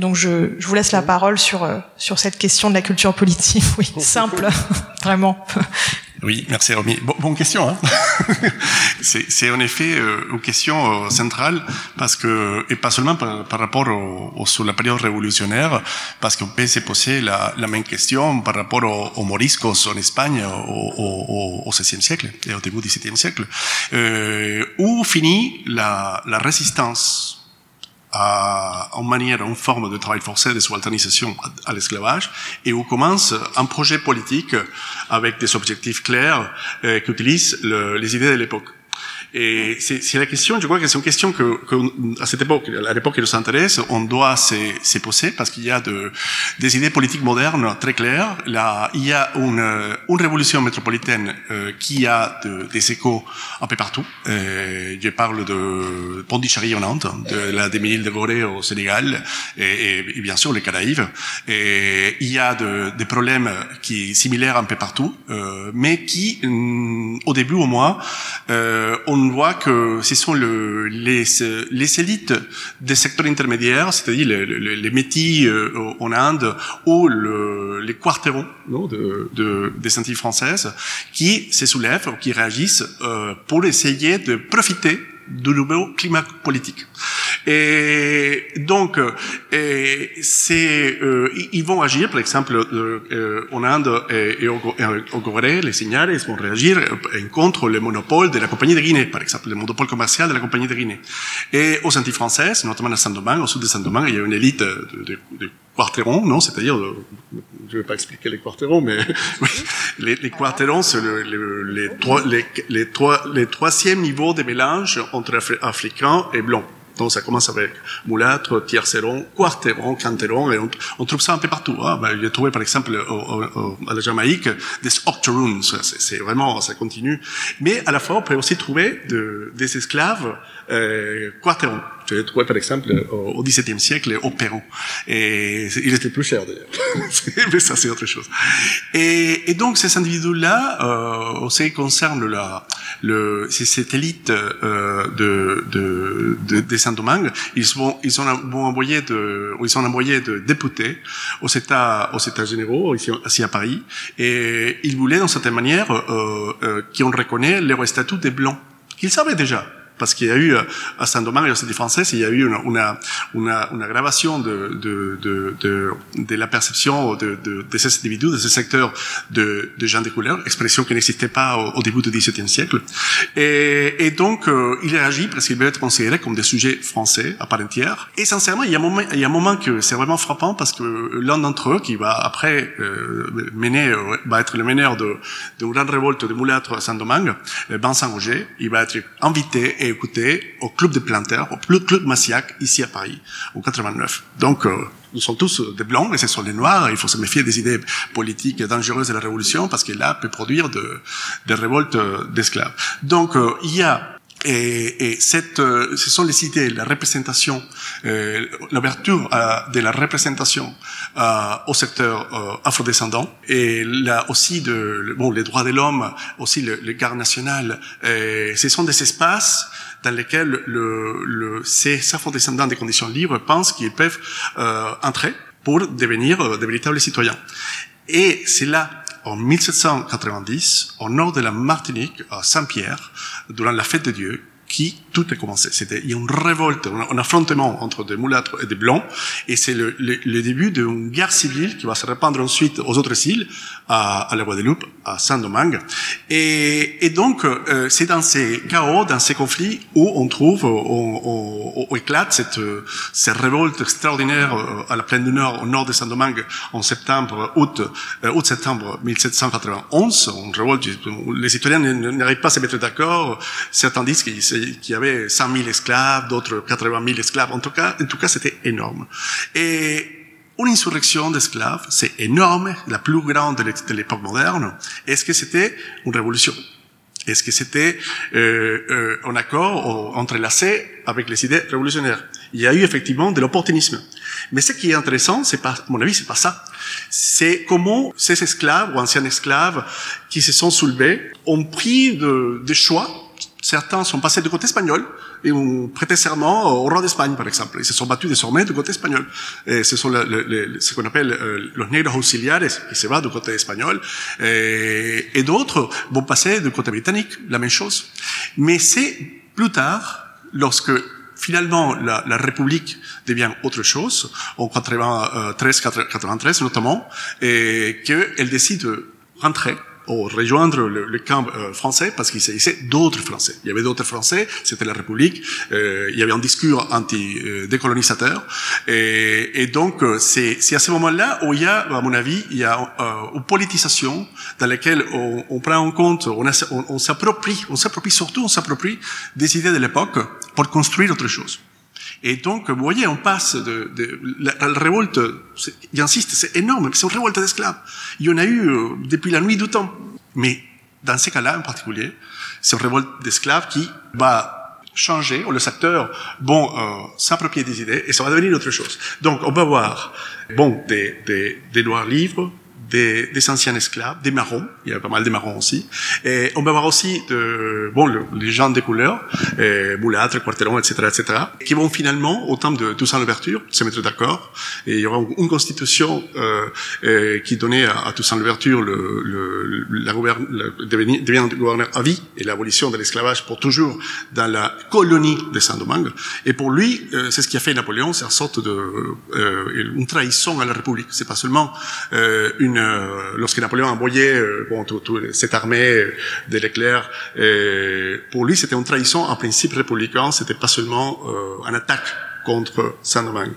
Donc je, je vous laisse la parole sur sur cette question de la culture politique. [LAUGHS] Oui, simple, [LAUGHS] vraiment.
Oui, merci Romy. Bon, bonne question. Hein [LAUGHS] c'est en effet euh, une question euh, centrale parce que et pas seulement par, par rapport au, au, sur la période révolutionnaire, parce qu'on peut se poser la, la même question par rapport aux, moriscos en Espagne au, au, au, XVIe siècle et au début du XVIIe siècle, euh, où finit la, la résistance à, en manière, en forme de travail forcé, de subalternisation à l'esclavage, et où commence un projet politique avec des objectifs clairs euh, qui les idées de l'époque. Et c'est la question, je crois que c'est une question que, que, à cette époque, à l'époque qui nous intéresse, on doit se, se poser parce qu'il y a de, des idées politiques modernes très claires. Là, il y a une, une révolution métropolitaine euh, qui a de, des échos un peu partout. Euh, je parle de Pondichéry en Nantes, de la demi-île de Gorée au Sénégal et, et, bien sûr les Caraïbes. Et il y a de, des problèmes qui similaires un peu partout, euh, mais qui, mm, au début au moins, euh, on voit que ce sont le, les, élites des secteurs intermédiaires, c'est-à-dire les, les, métis euh, en Inde ou le, les quarterons des Antilles françaises, qui se soulèvent, qui réagissent euh, pour essayer de profiter du nouveau climat politique. Et donc, euh, c'est, euh, ils vont agir, par exemple, euh, en Inde et, au, au Gorée, les signales vont réagir contre le monopole de la compagnie de Guinée, par exemple, le monopole commercial de la compagnie de Guinée. Et aux Antilles françaises, notamment à Saint-Domingue, au sud de Saint-Domingue, il y a une élite de, de, de quarterons, non C'est-à-dire, je ne vais pas expliquer les quarterons, mais [LAUGHS] oui, les, les quarterons, c'est le, le, les, trois, les, les, trois, les troisième niveau de mélange entre africains et blancs. Donc ça commence avec mulâtre, tierceron, quarteron, canteron, et on, on, trouve ça un peu partout. Hein. Ben, J'ai trouvé par exemple au, au, à la Jamaïque des octoroons, c'est vraiment, ça continue. Mais à la fois, on peut aussi trouver de, des esclaves euh, trouvé par exemple au XVIIe siècle au Pérou. Et il était plus cher d'ailleurs. [LAUGHS] Mais ça c'est autre chose. Et, donc ces individus-là, euh, aussi concernent la, le, cette élite euh, de, de, de, Saint-Domingue, ils sont, ils sont envoyés de, ils sont envoyés de députés aux États, aux États généraux ici, ici à Paris, et ils voulaient, d'une certaine manière, euh, euh, qu'on reconnaisse leur statut des blancs qu'ils savaient déjà parce qu'il y a eu à Saint-Domingue et aux Cité française, il y a eu une, une, une, une aggravation de, de, de, de, de la perception de, de, de, ces individus, de ce secteur de, de gens de couleur, expression qui n'existait pas au, au, début du XVIIe siècle. Et, et donc, euh, il réagit parce qu'il veut être considéré comme des sujets français à part entière. Et sincèrement, il y a un moment, il y a un moment que c'est vraiment frappant parce que l'un d'entre eux, qui va après euh, mener, euh, va être le meneur de, de une grande révolte de mulâtres à Saint-Domingue, Vincent Roger, il va être invité écouté au club de planteurs, au club Massiac, ici à Paris, en 89. Donc, euh, nous sommes tous des blancs et ce sont des noirs. Il faut se méfier des idées politiques dangereuses de la révolution parce que là peut produire de, des révoltes d'esclaves. Donc, euh, il y a et, et cette, euh, ce sont les idées, la représentation, euh, l'ouverture euh, de la représentation euh, au secteur euh, afrodescendant et là aussi de bon les droits de l'homme, aussi le, le garde national. ce sont des espaces dans lesquels le, le, ces afrodescendants des conditions libres pensent qu'ils peuvent euh, entrer pour devenir de véritables citoyens. Et c'est là en 1790, au nord de la Martinique, à Saint-Pierre, durant la fête de Dieu, qui tout a commencé. C'était il y a une révolte, un, affrontement entre des mulâtres et des blancs, et c'est le, le, le, début d'une guerre civile qui va se répandre ensuite aux autres îles, à, à la Guadeloupe, à Saint-Domingue. Et, et donc, euh, c'est dans ces chaos, dans ces conflits, où on trouve, on, on, on éclate cette, cette révolte extraordinaire euh, à la plaine du Nord, au nord de Saint-Domingue, en septembre, août, euh, août-septembre 1791. Une révolte, les citoyens n'arrivent pas à se mettre d'accord. Certains disent qu'il y avait 100 000 esclaves, d'autres 80 000 esclaves. En tout cas, en tout cas, c'était énorme. Et une insurrection d'esclaves, c'est énorme, la plus grande de l'époque moderne. Est-ce que c'était une révolution Est-ce que c'était euh, euh, un accord entrelacé avec les idées révolutionnaires Il y a eu effectivement de l'opportunisme. Mais ce qui est intéressant, c'est pas, à mon avis, c'est pas ça. C'est comment ces esclaves ou anciens esclaves qui se sont soulevés ont pris de, des choix Certains sont passés du côté espagnol et ont prêté serment au roi d'Espagne, par exemple. Ils se sont battus désormais du côté espagnol. Et ce sont le, le, ce qu'on appelle euh, los negros auxiliares, qui se va du côté espagnol. Et, et d'autres vont passer du côté britannique, la même chose. Mais c'est plus tard, lorsque finalement la, la, République devient autre chose, en 93-93 notamment, et qu'elle décide de rentrer ou rejoindre le, le camp euh, français parce qu'il s'agissait d'autres Français. Il y avait d'autres Français, c'était la République, euh, il y avait un discours anti-décolonisateur. Et, et, donc, euh, c'est à ce moment-là où il y a, à mon avis, il y a euh, une politisation dans laquelle on, on prend en compte, on s'approprie, on s'approprie surtout, on s'approprie des idées de l'époque pour construire autre chose. Et donc, vous voyez, on passe de, de la, révolte, j'insiste, c'est énorme, c'est une révolte d'esclaves. Il y en a eu euh, depuis la nuit du temps. Mais dans ces cas-là, en particulier, c'est une révolte d'esclaves qui va changer, ou le secteur bon, euh, s'approprier des idées, et ça va devenir autre chose. Donc, on va voir, bon, des, des, des noirs libres, des, des, anciens esclaves, des marrons, il y a pas mal de marrons aussi. Et on va voir aussi de, bon, les gens de couleur, euh, Boulâtre, Quarteron, etc., etc., qui vont finalement, au temps de Toussaint Louverture, se mettre d'accord. Et il y aura une constitution euh, qui donnait à, à Toussaint Louverture le, le, la le devenir, devenir gouverneur à vie et l'abolition de l'esclavage pour toujours dans la colonie de Saint-Domingue. Et pour lui, euh, c'est ce qui a fait Napoléon, c'est une sorte de euh, une trahison à la République. C'est pas seulement euh, une euh, lorsque Napoléon a envoyé euh, bon, tout, tout, cette armée de l'éclair, pour lui c'était une trahison en principe républicain, c'était pas seulement une attaque contre Saint-Domingue.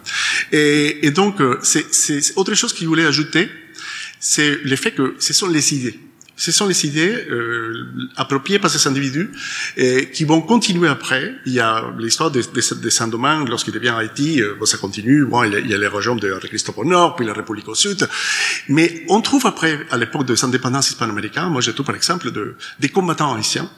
Et, et, donc c'est autre chose qu'il voulait ajouter, c'est le fait que ce sont les idées. Ce sont les idées euh, appropriées par ces individus et qui vont continuer après. Il y a l'histoire de, de, de Saint-Domingue lorsqu'il devient Haïti, euh, ça continue. Bon, il, y a, les régions de Christophe au nord, puis la République au sud. Mais on trouve après, à l'époque de l'indépendance hispano-américaine, moi je trouve par exemple de, des combattants haïtiens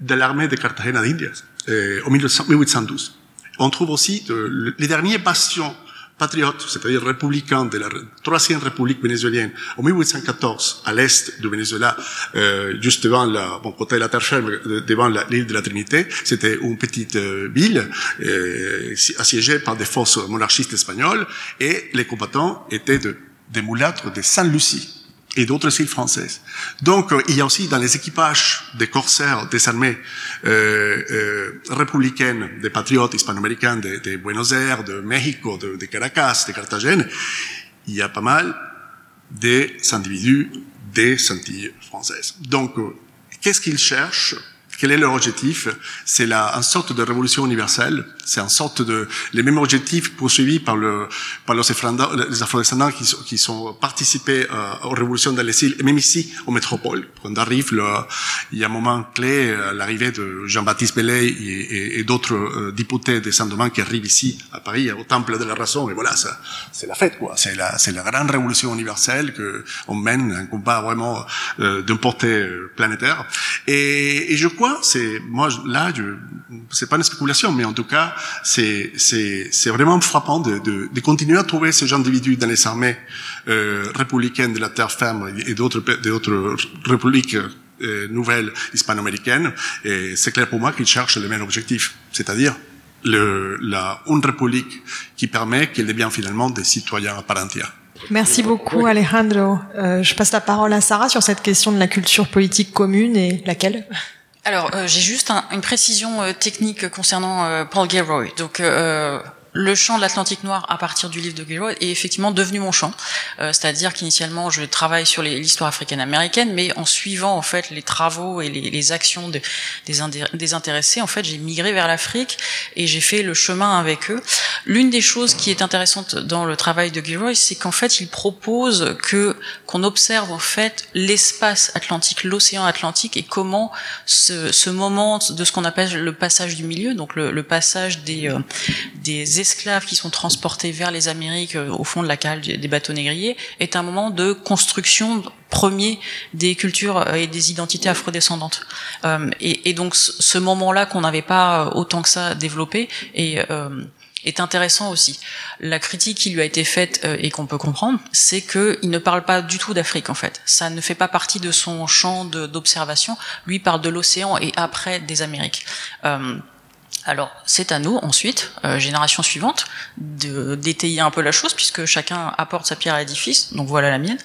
de l'armée de Cartagena d'Indias euh, en 1812. On trouve aussi de, les derniers bastions patriote, c'est-à-dire républicain de la troisième république vénézuélienne en 1814 à l'est du Venezuela, euh, juste devant la, bon côté de la terre ferme, devant l'île de la Trinité, c'était une petite euh, ville euh, assiégée par des forces monarchistes espagnoles et les combattants étaient de, des mulâtres de Saint-Lucie et d'autres îles françaises. Donc, euh, il y a aussi dans les équipages des corsaires des armées euh, euh, républicaines, des patriotes hispano-américains de, de, Buenos Aires, de Mexico, de, de, Caracas, de Carthagène, il y a pas mal des individus des Antilles françaises. Donc, euh, qu'est-ce qu'ils cherchent? Quel est leur objectif? C'est la une sorte de révolution universelle. C'est une sorte de les mêmes objectifs poursuivis par le par les afro-descendants qui, qui sont participés euh, aux révolutions dans les îles, et même ici aux métropoles. Quand arrive le, il y a un moment clé, euh, l'arrivée de Jean-Baptiste Bellay et, et, d'autres euh, députés de Saint-Domingue qui arrivent ici à Paris au Temple de la Raison. Et voilà, c'est la fête, quoi. C'est la c'est la grande révolution universelle que on mène un combat vraiment euh, d'une portée planétaire. Et, et je crois c'est moi là, c'est pas une spéculation, mais en tout cas, c'est c'est c'est vraiment frappant de, de, de continuer à trouver ces individus dans les armées euh, républicaines de la terre ferme et d'autres d'autres républiques euh, nouvelles hispano-américaines. C'est clair pour moi qu'ils cherchent le même objectif, c'est-à-dire le, la une république qui permet qu'elle devienne finalement des citoyens à part entière.
Merci beaucoup Alejandro. Euh, je passe la parole à Sarah sur cette question de la culture politique commune et laquelle?
Alors, euh, j'ai juste un, une précision euh, technique concernant euh, Paul Gilroy. Donc, le champ de l'Atlantique noir à partir du livre de Gilroy est effectivement devenu mon champ. Euh, C'est-à-dire qu'initialement, je travaille sur l'histoire africaine-américaine, mais en suivant en fait les travaux et les, actions de, des, des, intéressés, en fait, j'ai migré vers l'Afrique et j'ai fait le chemin avec eux. L'une des choses qui est intéressante dans le travail de Gilroy, c'est qu'en fait, il propose que qu'on observe en fait l'espace atlantique, l'océan Atlantique et comment ce, ce, moment de ce qu'on appelle le passage du milieu, donc le, le passage des, euh, des esclaves qui sont transportés vers les Amériques euh, au fond de la cale des bateaux négriers est un moment de construction premier des cultures euh, et des identités afrodescendantes. Euh, et, et, donc ce moment-là qu'on n'avait pas autant que ça développé est intéressant aussi. La critique qui lui a été faite et qu'on peut comprendre, c'est qu'il ne parle pas du tout d'Afrique en fait. Ça ne fait pas partie de son champ d'observation. Lui parle de l'océan et après des Amériques. Alors, c'est à nous, ensuite, euh, génération suivante, d'étayer un peu la chose, puisque chacun apporte sa pierre à l'édifice. Donc voilà la mienne.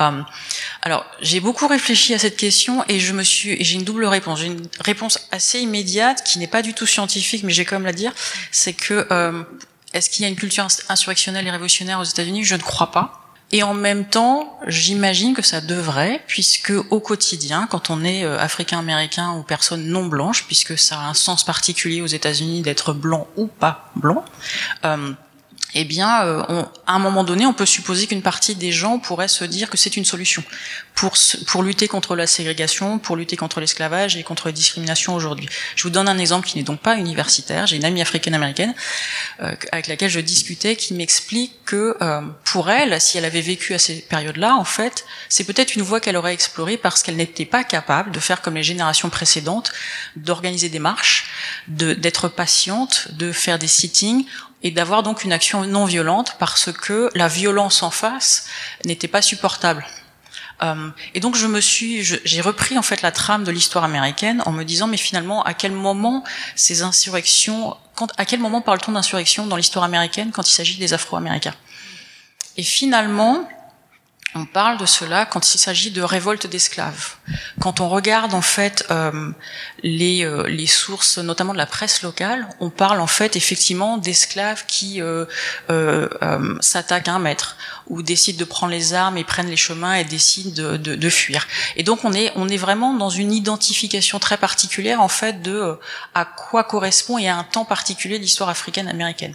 Euh, alors, j'ai beaucoup réfléchi à cette question et je me suis, j'ai une double réponse. J'ai une réponse assez immédiate, qui n'est pas du tout scientifique, mais j'ai quand même la dire. C'est que euh, est-ce qu'il y a une culture insurrectionnelle et révolutionnaire aux États-Unis? Je ne crois pas. Et en même temps, j'imagine que ça devrait, puisque au quotidien, quand on est euh, africain-américain ou personne non blanche, puisque ça a un sens particulier aux États-Unis d'être blanc ou pas blanc, euh, eh bien, euh, on, à un moment donné, on peut supposer qu'une partie des gens pourrait se dire que c'est une solution pour, pour lutter contre la ségrégation, pour lutter contre l'esclavage et contre la discrimination aujourd'hui. Je vous donne un exemple qui n'est donc pas universitaire. J'ai une amie africaine-américaine euh, avec laquelle je discutais qui m'explique que euh, pour elle, si elle avait vécu à ces périodes-là, en fait, c'est peut-être une voie qu'elle aurait explorée parce qu'elle n'était pas capable de faire comme les générations précédentes, d'organiser des marches, d'être patiente, de faire des sittings et d'avoir donc une action non violente parce que la violence en face n'était pas supportable. Euh, et donc je me suis, j'ai repris en fait la trame de l'histoire américaine en me disant mais finalement à quel moment ces insurrections, quand, à quel moment parle-t-on d'insurrection dans l'histoire américaine quand il s'agit des Afro-Américains? Et finalement, on parle de cela quand il s'agit de révolte d'esclaves. Quand on regarde en fait euh, les, euh, les sources, notamment de la presse locale, on parle en fait effectivement d'esclaves qui euh, s'attaquent à un maître ou décident de prendre les armes et prennent les chemins et décident de, de, de, fuir. Et donc on est on est vraiment dans une identification très particulière en fait de à quoi correspond et à un temps particulier l'histoire africaine américaine.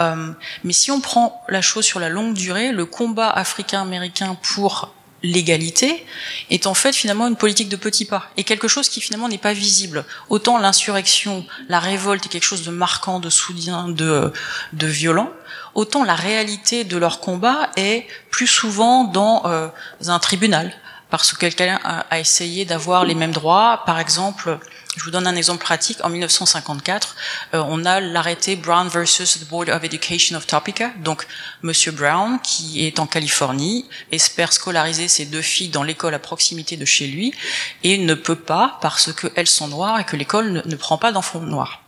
Euh, mais si on prend la chose sur la longue durée, le combat africain-américain pour l'égalité est en fait finalement une politique de petits pas et quelque chose qui finalement n'est pas visible. Autant l'insurrection, la révolte est quelque chose de marquant, de soutien, de, de violent, autant la réalité de leur combat est plus souvent dans euh, un tribunal parce que quelqu'un a essayé d'avoir les mêmes droits. Par exemple, je vous donne un exemple pratique. En 1954, euh, on a l'arrêté Brown versus the Board of Education of Topeka. Donc, Monsieur Brown, qui est en Californie, espère scolariser ses deux filles dans l'école à proximité de chez lui et ne peut pas parce qu'elles sont noires et que l'école ne, ne prend pas d'enfants noirs.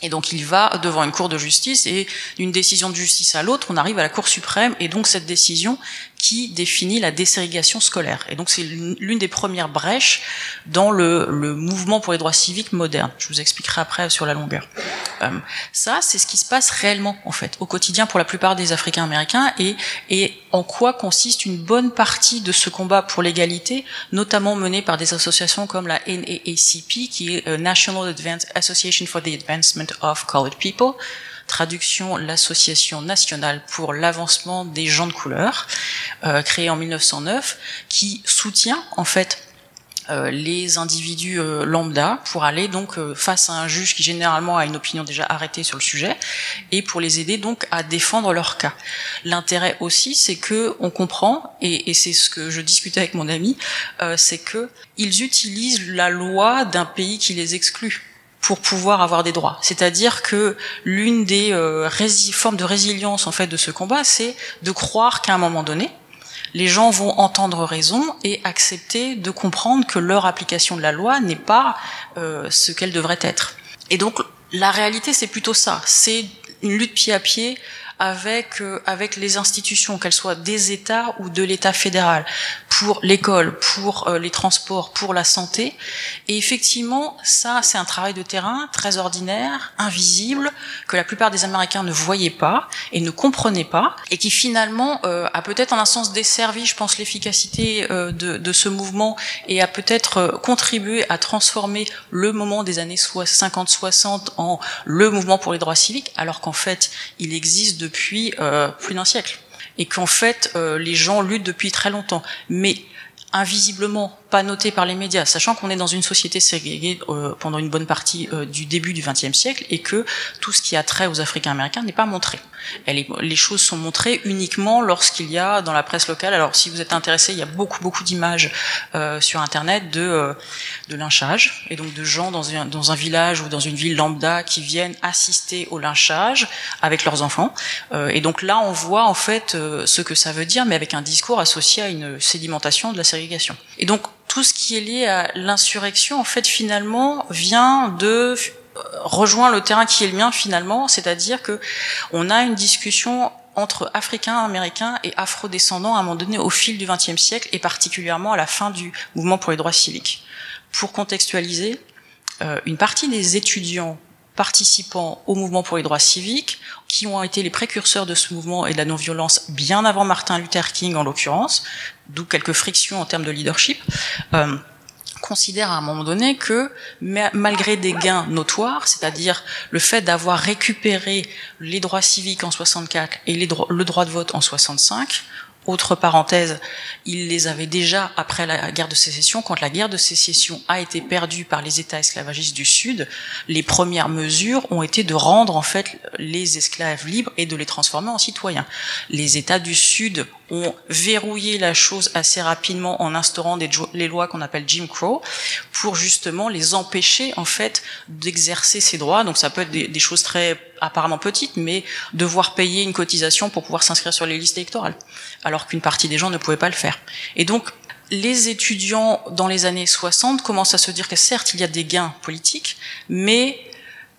Et donc il va devant une cour de justice et d'une décision de justice à l'autre, on arrive à la Cour suprême et donc cette décision qui définit la déségrégation scolaire. Et donc c'est l'une des premières brèches dans le, le, mouvement pour les droits civiques modernes. Je vous expliquerai après sur la longueur. Euh, ça, c'est ce qui se passe réellement en fait au quotidien pour la plupart des Africains américains et, et en quoi consiste une bonne partie de ce combat pour l'égalité, notamment mené par des associations comme la NAACP, qui est euh, National Association for the Advancement of Colored People traduction l'Association nationale pour l'avancement des gens de couleur, euh, créée en 1909, qui soutient en fait euh, les individus euh, lambda pour aller donc face à un juge qui généralement a une opinion déjà arrêtée sur le sujet et pour les aider donc à défendre leur cas. L'intérêt aussi, c'est que on comprend et, et c'est ce que je discutais avec mon ami, c'est que ils utilisent la loi d'un pays qui les exclut pour pouvoir avoir des droits. C'est-à-dire que l'une des euh, formes de résilience en fait de ce combat, c'est de croire qu'à un moment donné, les gens vont entendre raison et accepter de comprendre que leur application de la loi n'est pas euh, ce qu'elle devrait être. Et donc la réalité, c'est plutôt ça. C'est une lutte pied à pied avec euh, avec les institutions, qu'elles soient des États ou de l'État fédéral, pour l'école, pour euh, les transports, pour la santé. Et effectivement, ça, c'est un travail de terrain très ordinaire, invisible, que la plupart des Américains ne voyaient pas et ne comprenaient pas, et qui finalement euh, a peut-être en un sens desservi, je pense, l'efficacité de, de, ce mouvement et a peut-être contribué à transformer le moment des années 50-60 en le mouvement pour les droits civiques, alors qu'en fait, il existe de depuis euh, plus d'un siècle et qu'en fait euh, les gens luttent depuis très longtemps. Mais invisiblement pas noté par les médias, sachant qu'on est dans une société ségrégée euh, pendant une bonne partie euh, du début du XXe siècle et que tout ce qui a trait aux Africains américains n'est pas montré. Elle les choses sont montrées uniquement lorsqu'il y a dans la presse locale. Alors, si vous êtes intéressé, il y a beaucoup beaucoup d'images euh, sur Internet de euh, de lynchage et donc de gens dans un dans un village ou dans une ville lambda qui viennent assister au lynchage avec leurs enfants. et donc là, on voit en fait ce que ça veut dire, mais avec un discours associé à une sédimentation de la Et donc tout ce qui est lié à l'insurrection, en fait, finalement, vient de euh, rejoindre le terrain qui est le mien finalement, c'est-à-dire que on a une discussion entre Africains, Américains et Afro-descendants à un moment donné au fil du XXe siècle et particulièrement à la fin du mouvement pour les droits civiques. Pour contextualiser, euh, une partie des étudiants participant au mouvement pour les droits civiques, qui ont été les précurseurs de ce mouvement et de la non-violence bien avant Martin Luther King en l'occurrence, d'où quelques frictions en termes de leadership, euh, à un moment donné que malgré des gains notoires, c'est-à-dire le fait d'avoir récupéré les droits civiques en 64 et le droit de vote en 65, autre parenthèse, il les avait déjà après la guerre de sécession. Quand la guerre de sécession a été perdue par les États esclavagistes du Sud, les premières mesures ont été de rendre en fait les esclaves libres et de les transformer en citoyens. Les États du Sud ont verrouillé la chose assez rapidement en instaurant des les lois qu'on appelle Jim Crow pour justement les empêcher en fait d'exercer ces droits. Donc ça peut être des, des choses très apparemment petites, mais devoir payer une cotisation pour pouvoir s'inscrire sur les listes électorales. Alors alors qu'une partie des gens ne pouvaient pas le faire. Et donc, les étudiants dans les années 60 commencent à se dire que certes, il y a des gains politiques, mais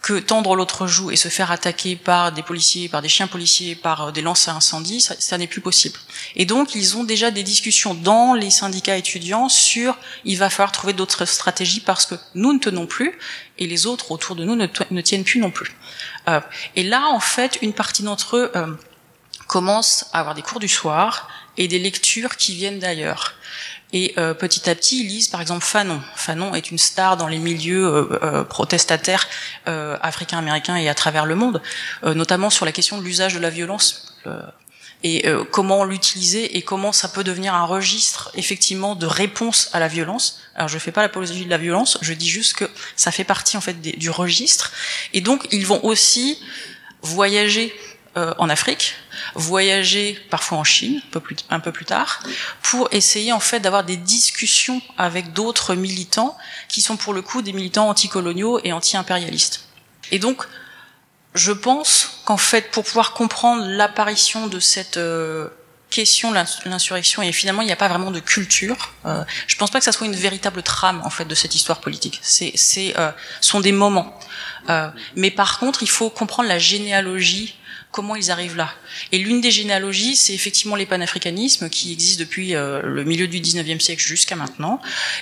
que tendre l'autre joue et se faire attaquer par des policiers, par des chiens policiers, par euh, des lances à ça, ça n'est plus possible. Et donc, ils ont déjà des discussions dans les syndicats étudiants sur il va falloir trouver d'autres stratégies parce que nous ne tenons plus et les autres autour de nous ne, ne tiennent plus non plus. Euh, et là, en fait, une partie d'entre eux euh, commencent à avoir des cours du soir et des lectures qui viennent d'ailleurs. Et euh, petit à petit, ils lisent par exemple Fanon. Fanon est une star dans les milieux euh, euh, protestataires africains-américains et à travers le monde, notamment sur la question de l'usage de la violence et comment l'utiliser et comment ça peut devenir un registre effectivement de réponse à la violence. Alors je ne fais pas l'apologie de la violence, je dis juste que ça fait partie en fait du registre. Et donc ils vont aussi voyager euh, en Afrique, voyager parfois en Chine, un peu, plus, tard, pour essayer en fait d'avoir des discussions avec d'autres militants qui sont pour le coup des militants anticoloniaux et anti-impérialistes. Et donc, je pense qu'en fait, pour pouvoir comprendre l'apparition de cette euh, question l'insurrection et finalement il n'y a pas vraiment de culture. Euh, je pense pas que ça soit une véritable trame en fait de cette histoire politique. C'est, euh, sont des moments. Mais par contre, il faut comprendre la généalogie comment ils arrivent là. Et l'une des généalogies, c'est effectivement les panafricanismes qui existent depuis euh, le milieu du 19e siècle jusqu'à maintenant,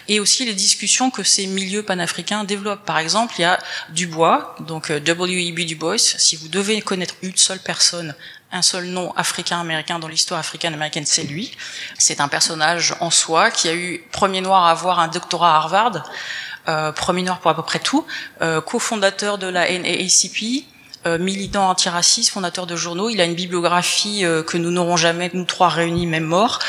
et aussi les discussions que ces milieux panafricains développent. Par exemple, il y a Dubois, donc euh, W.E.B. Du Bois. Si vous devez connaître une seule personne un seul nom africain-américain dans l'histoire africaine-américaine, c'est lui. C'est un personnage en soi qui a eu premier noir à avoir un doctorat à Harvard, euh, premier noir pour à peu près tout, euh, cofondateur de la NAACP, militant antiraciste, fondateur de journaux. Il a une bibliographie euh, que nous n'aurons jamais, nous trois réunis, même morts,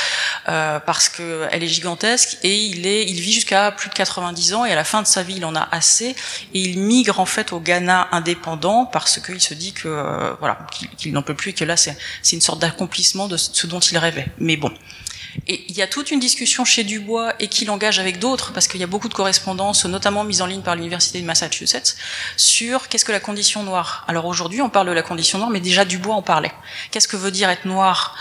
euh, parce que elle est gigantesque. Et il est, il vit jusqu'à plus de 90 ans et à la fin de sa vie, il en a assez. Et il migre en fait au Ghana indépendant parce qu'il se dit que voilà, qu'il n'en peut plus et que là, c'est une sorte d'accomplissement de ce dont il rêvait. Mais bon. Et il y a toute une discussion chez Dubois et qu'il engage avec d'autres, parce qu'il y a beaucoup de correspondances, notamment mises en ligne par l'Université de Massachusetts, sur qu'est-ce que la condition noire. Alors aujourd'hui, on parle de la condition noire, mais déjà Dubois en parlait. Qu'est-ce que veut dire être noir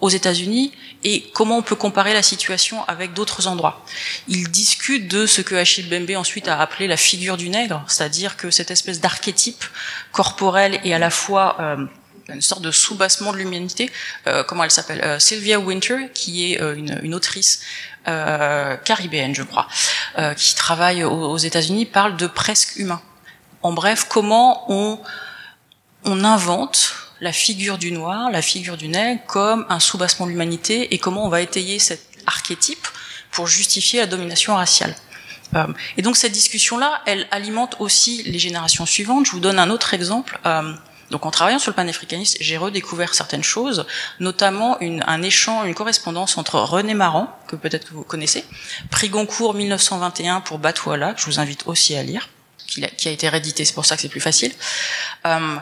aux États-Unis et comment on peut comparer la situation avec d'autres endroits? Il discute de ce que Achille Bembe ensuite a appelé la figure du nègre, c'est-à-dire que cette espèce d'archétype corporel et à la fois euh, une sorte de soubassement de l'humanité. Euh, comment elle s'appelle euh, Sylvia Winter, qui est euh, une, une, autrice caribéenne, je crois, qui travaille aux, États-Unis, parle de presque humain. En bref, comment on, on invente la figure du noir, la figure du nègre, comme un soubassement de l'humanité, et comment on va étayer cet archétype pour justifier la domination raciale. Et donc cette discussion-là, elle alimente aussi les générations suivantes. Je vous donne un autre exemple. Donc en travaillant sur le panafricanisme, j'ai redécouvert certaines choses, notamment une, un échange, une correspondance entre René Maran, que peut-être que vous connaissez, prix Goncourt 1921 pour Batouala, que je vous invite aussi à lire, qui a, été réédité, c'est pour ça que c'est plus facile. Euh,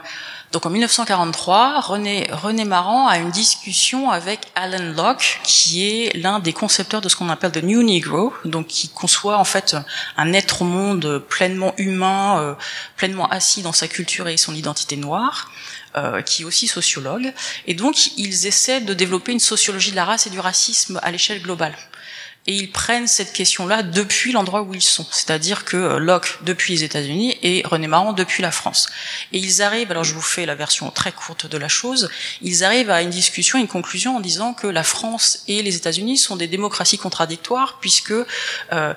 donc en 1943, René, René Maran a une discussion avec Alan Locke, qui est l'un des concepteurs de ce qu'on appelle the New Negro, donc qui conçoit en fait un être au monde pleinement humain, euh, pleinement assis dans sa culture et son identité noire. Euh, qui est aussi sociologue, et donc ils essaient de développer une sociologie de la race et du racisme à l'échelle globale et ils prennent cette question-là depuis l'endroit où ils sont, c'est-à-dire que euh, Locke depuis les États-Unis et René Maran depuis la France. Et ils arrivent, alors je vous fais la version très courte de la chose, ils arrivent à une discussion, une conclusion en disant que la France et les États-Unis sont des démocraties contradictoires puisque euh,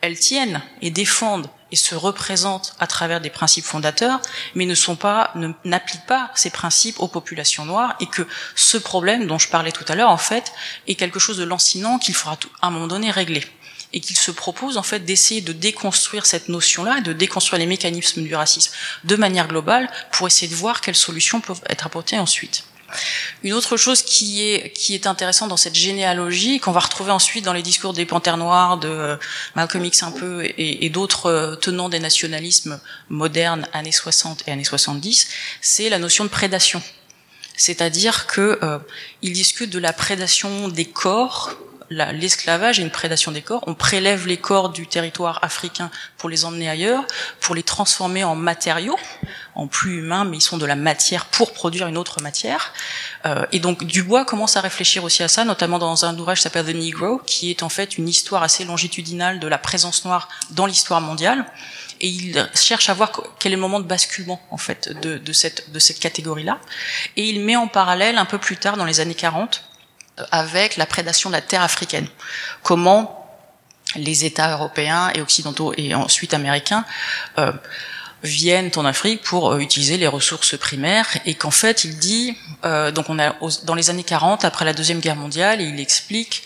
elles tiennent et défendent et se représentent à travers des principes fondateurs, mais ne sont pas, n'appliquent pas ces principes aux populations noires, et que ce problème dont je parlais tout à l'heure, en fait, est quelque chose de lancinant qu'il faudra à un moment donné régler et qu'il se propose en fait d'essayer de déconstruire cette notion-là, de déconstruire les mécanismes du racisme de manière globale pour essayer de voir quelles solutions peuvent être apportées ensuite. Une autre chose qui est, qui est intéressante dans cette généalogie, qu'on va retrouver ensuite dans les discours des Panthères Noires, de Malcolm X un peu, et, d'autres euh, tenants des nationalismes modernes, années 60 et années 70, c'est la notion de prédation. C'est-à-dire que euh, ils discutent de la prédation des corps l'esclavage et une prédation des corps. On prélève les corps du territoire africain pour les emmener ailleurs, pour les transformer en matériaux, en plus humains, mais ils sont de la matière pour produire une autre matière. Euh, et donc Dubois commence à réfléchir aussi à ça, notamment dans un ouvrage qui s'appelle The Negro, qui est en fait une histoire assez longitudinale de la présence noire dans l'histoire mondiale. Et il cherche à voir quel est le moment de basculement en fait de, de cette, de cette catégorie-là. Et il met en parallèle un peu plus tard, dans les années 40, avec la prédation de la terre africaine. Comment les États européens et occidentaux et ensuite américains euh, viennent en Afrique pour euh, utiliser les ressources primaires et qu'en fait il dit euh, donc on a dans les années 40 après la deuxième guerre mondiale il explique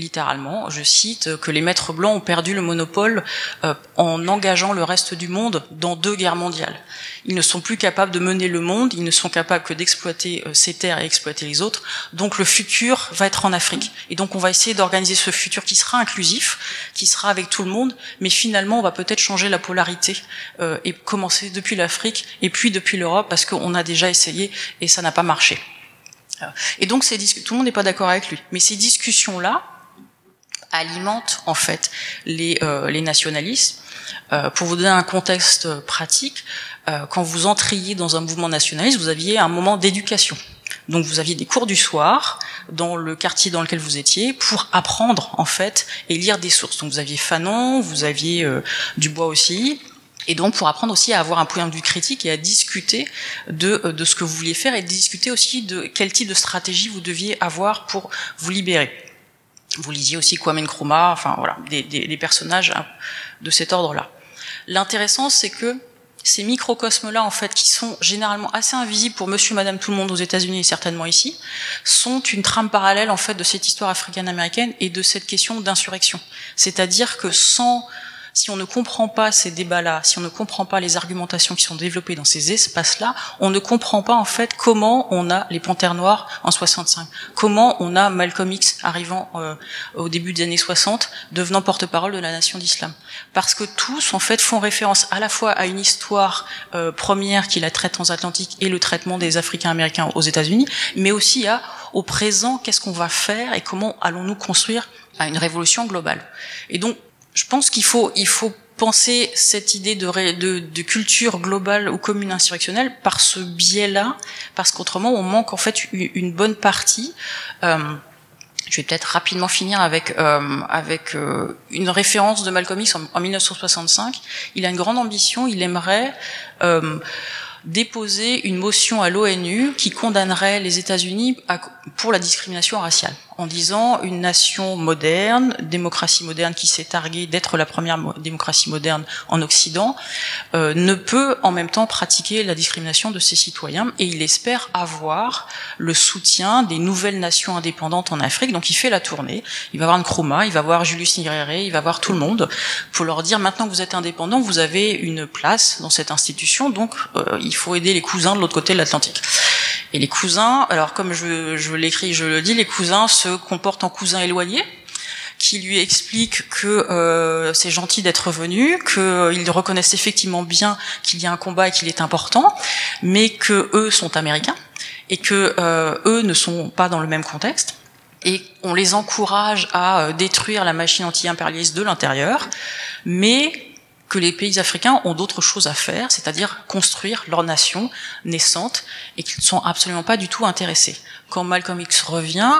littéralement, je cite, que les maîtres blancs ont perdu le monopole euh, en engageant le reste du monde dans deux guerres mondiales. Ils ne sont plus capables de mener le monde, ils ne sont capables que d'exploiter euh, ces terres et exploiter les autres. Donc le futur va être en Afrique. Et donc on va essayer d'organiser ce futur qui sera inclusif, qui sera avec tout le monde, mais finalement on va peut-être changer la polarité euh, et commencer depuis l'Afrique et puis depuis l'Europe parce qu'on a déjà essayé et ça n'a pas marché. Et donc ces tout le monde n'est pas d'accord avec lui. Mais ces discussions-là, alimente en fait les, euh, les nationalistes. Euh, pour vous donner un contexte pratique, euh, quand vous entriez dans un mouvement nationaliste, vous aviez un moment d'éducation. Donc vous aviez des cours du soir dans le quartier dans lequel vous étiez pour apprendre en fait et lire des sources. Donc vous aviez Fanon, vous aviez euh, Dubois aussi, et donc pour apprendre aussi à avoir un point de vue critique et à discuter de, euh, de ce que vous vouliez faire et discuter aussi de quel type de stratégie vous deviez avoir pour vous libérer. Vous lisiez aussi Kwame Nkrumah, enfin voilà, des, personnages hein, de cet ordre-là. L'intéressant, c'est que ces microcosmes-là, en fait, qui sont généralement assez invisibles pour Monsieur, Madame, tout le monde aux États-Unis et certainement ici, sont une trame parallèle en fait de cette histoire africaine-américaine et de cette question d'insurrection. C'est-à-dire que sans si on ne comprend pas ces débats-là, si on ne comprend pas les argumentations qui sont développées dans ces espaces-là, on ne comprend pas en fait comment on a les Panthères Noires en 65, comment on a Malcolm X arrivant euh, au début des années 60, devenant porte-parole de la nation d'islam. Parce que tous en fait font référence à la fois à une histoire euh, première qui la traite transatlantique et le traitement des Africains américains aux États-Unis, mais aussi à au présent qu'est-ce qu'on va faire et comment allons-nous construire une révolution globale. Et donc je pense qu'il faut, il faut penser cette idée de, de, de, culture globale ou commune insurrectionnelle par ce biais-là, parce qu'autrement on manque en fait une bonne partie. Euh, je vais peut-être rapidement finir avec euh, avec euh, une référence de Malcolm X en, en, 1965. Il a une grande ambition. Il aimerait euh, déposer une motion à l'ONU qui condamnerait les États-Unis pour la discrimination raciale, en disant une nation moderne, démocratie moderne qui s'est targuée d'être la première démocratie moderne en Occident, euh, ne peut en même temps pratiquer la discrimination de ses citoyens et il espère avoir le soutien des nouvelles nations indépendantes en Afrique. Donc il fait la tournée, il va voir Nkrumah, il va voir Julius Nyerere, il va voir tout le monde pour leur dire maintenant que vous êtes indépendants, vous avez une place dans cette institution, donc euh, il faut aider les cousins de l'autre côté de l'Atlantique. Et les cousins, alors comme je, je l'écris, je le dis, les cousins se comportent en cousins éloignés, qui lui expliquent que euh, c'est gentil d'être venu, qu'ils reconnaissent effectivement bien qu'il y a un combat et qu'il est important, mais que eux sont américains et que euh, eux ne sont pas dans le même contexte. Et on les encourage à euh, détruire la machine anti-impérialiste de l'intérieur, mais que les pays africains ont d'autres choses à faire, c'est-à-dire construire leur nation naissante, et qu'ils ne sont absolument pas du tout intéressés. Quand Malcolm X revient,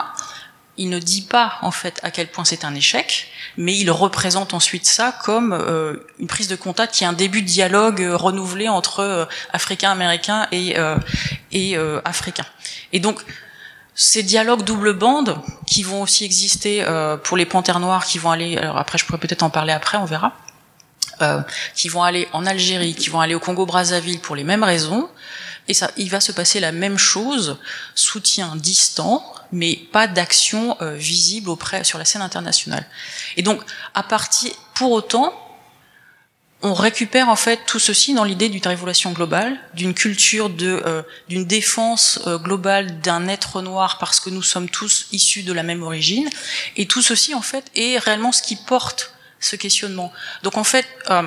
il ne dit pas en fait à quel point c'est un échec, mais il représente ensuite ça comme euh, une prise de contact qui est un début de dialogue euh, renouvelé entre euh, Africains, Américains et, et Africains. Et donc ces dialogues double bande qui vont aussi exister pour les panthères noires qui vont aller, alors après je pourrais peut-être en parler après, on verra, euh, qui vont aller en Algérie, qui vont aller au Congo-Brazzaville pour les mêmes raisons. Et ça, il va se passer la même chose, soutien distant, mais pas d'action euh, visible auprès sur la scène internationale. Et donc, à partir, pour autant, on récupère en fait tout ceci dans l'idée d'une révolution globale, d'une culture de, euh, d'une défense globale d'un être noir parce que nous sommes tous issus de la même origine. Et tout ceci en fait est réellement ce qui porte ce questionnement. Donc en fait, euh,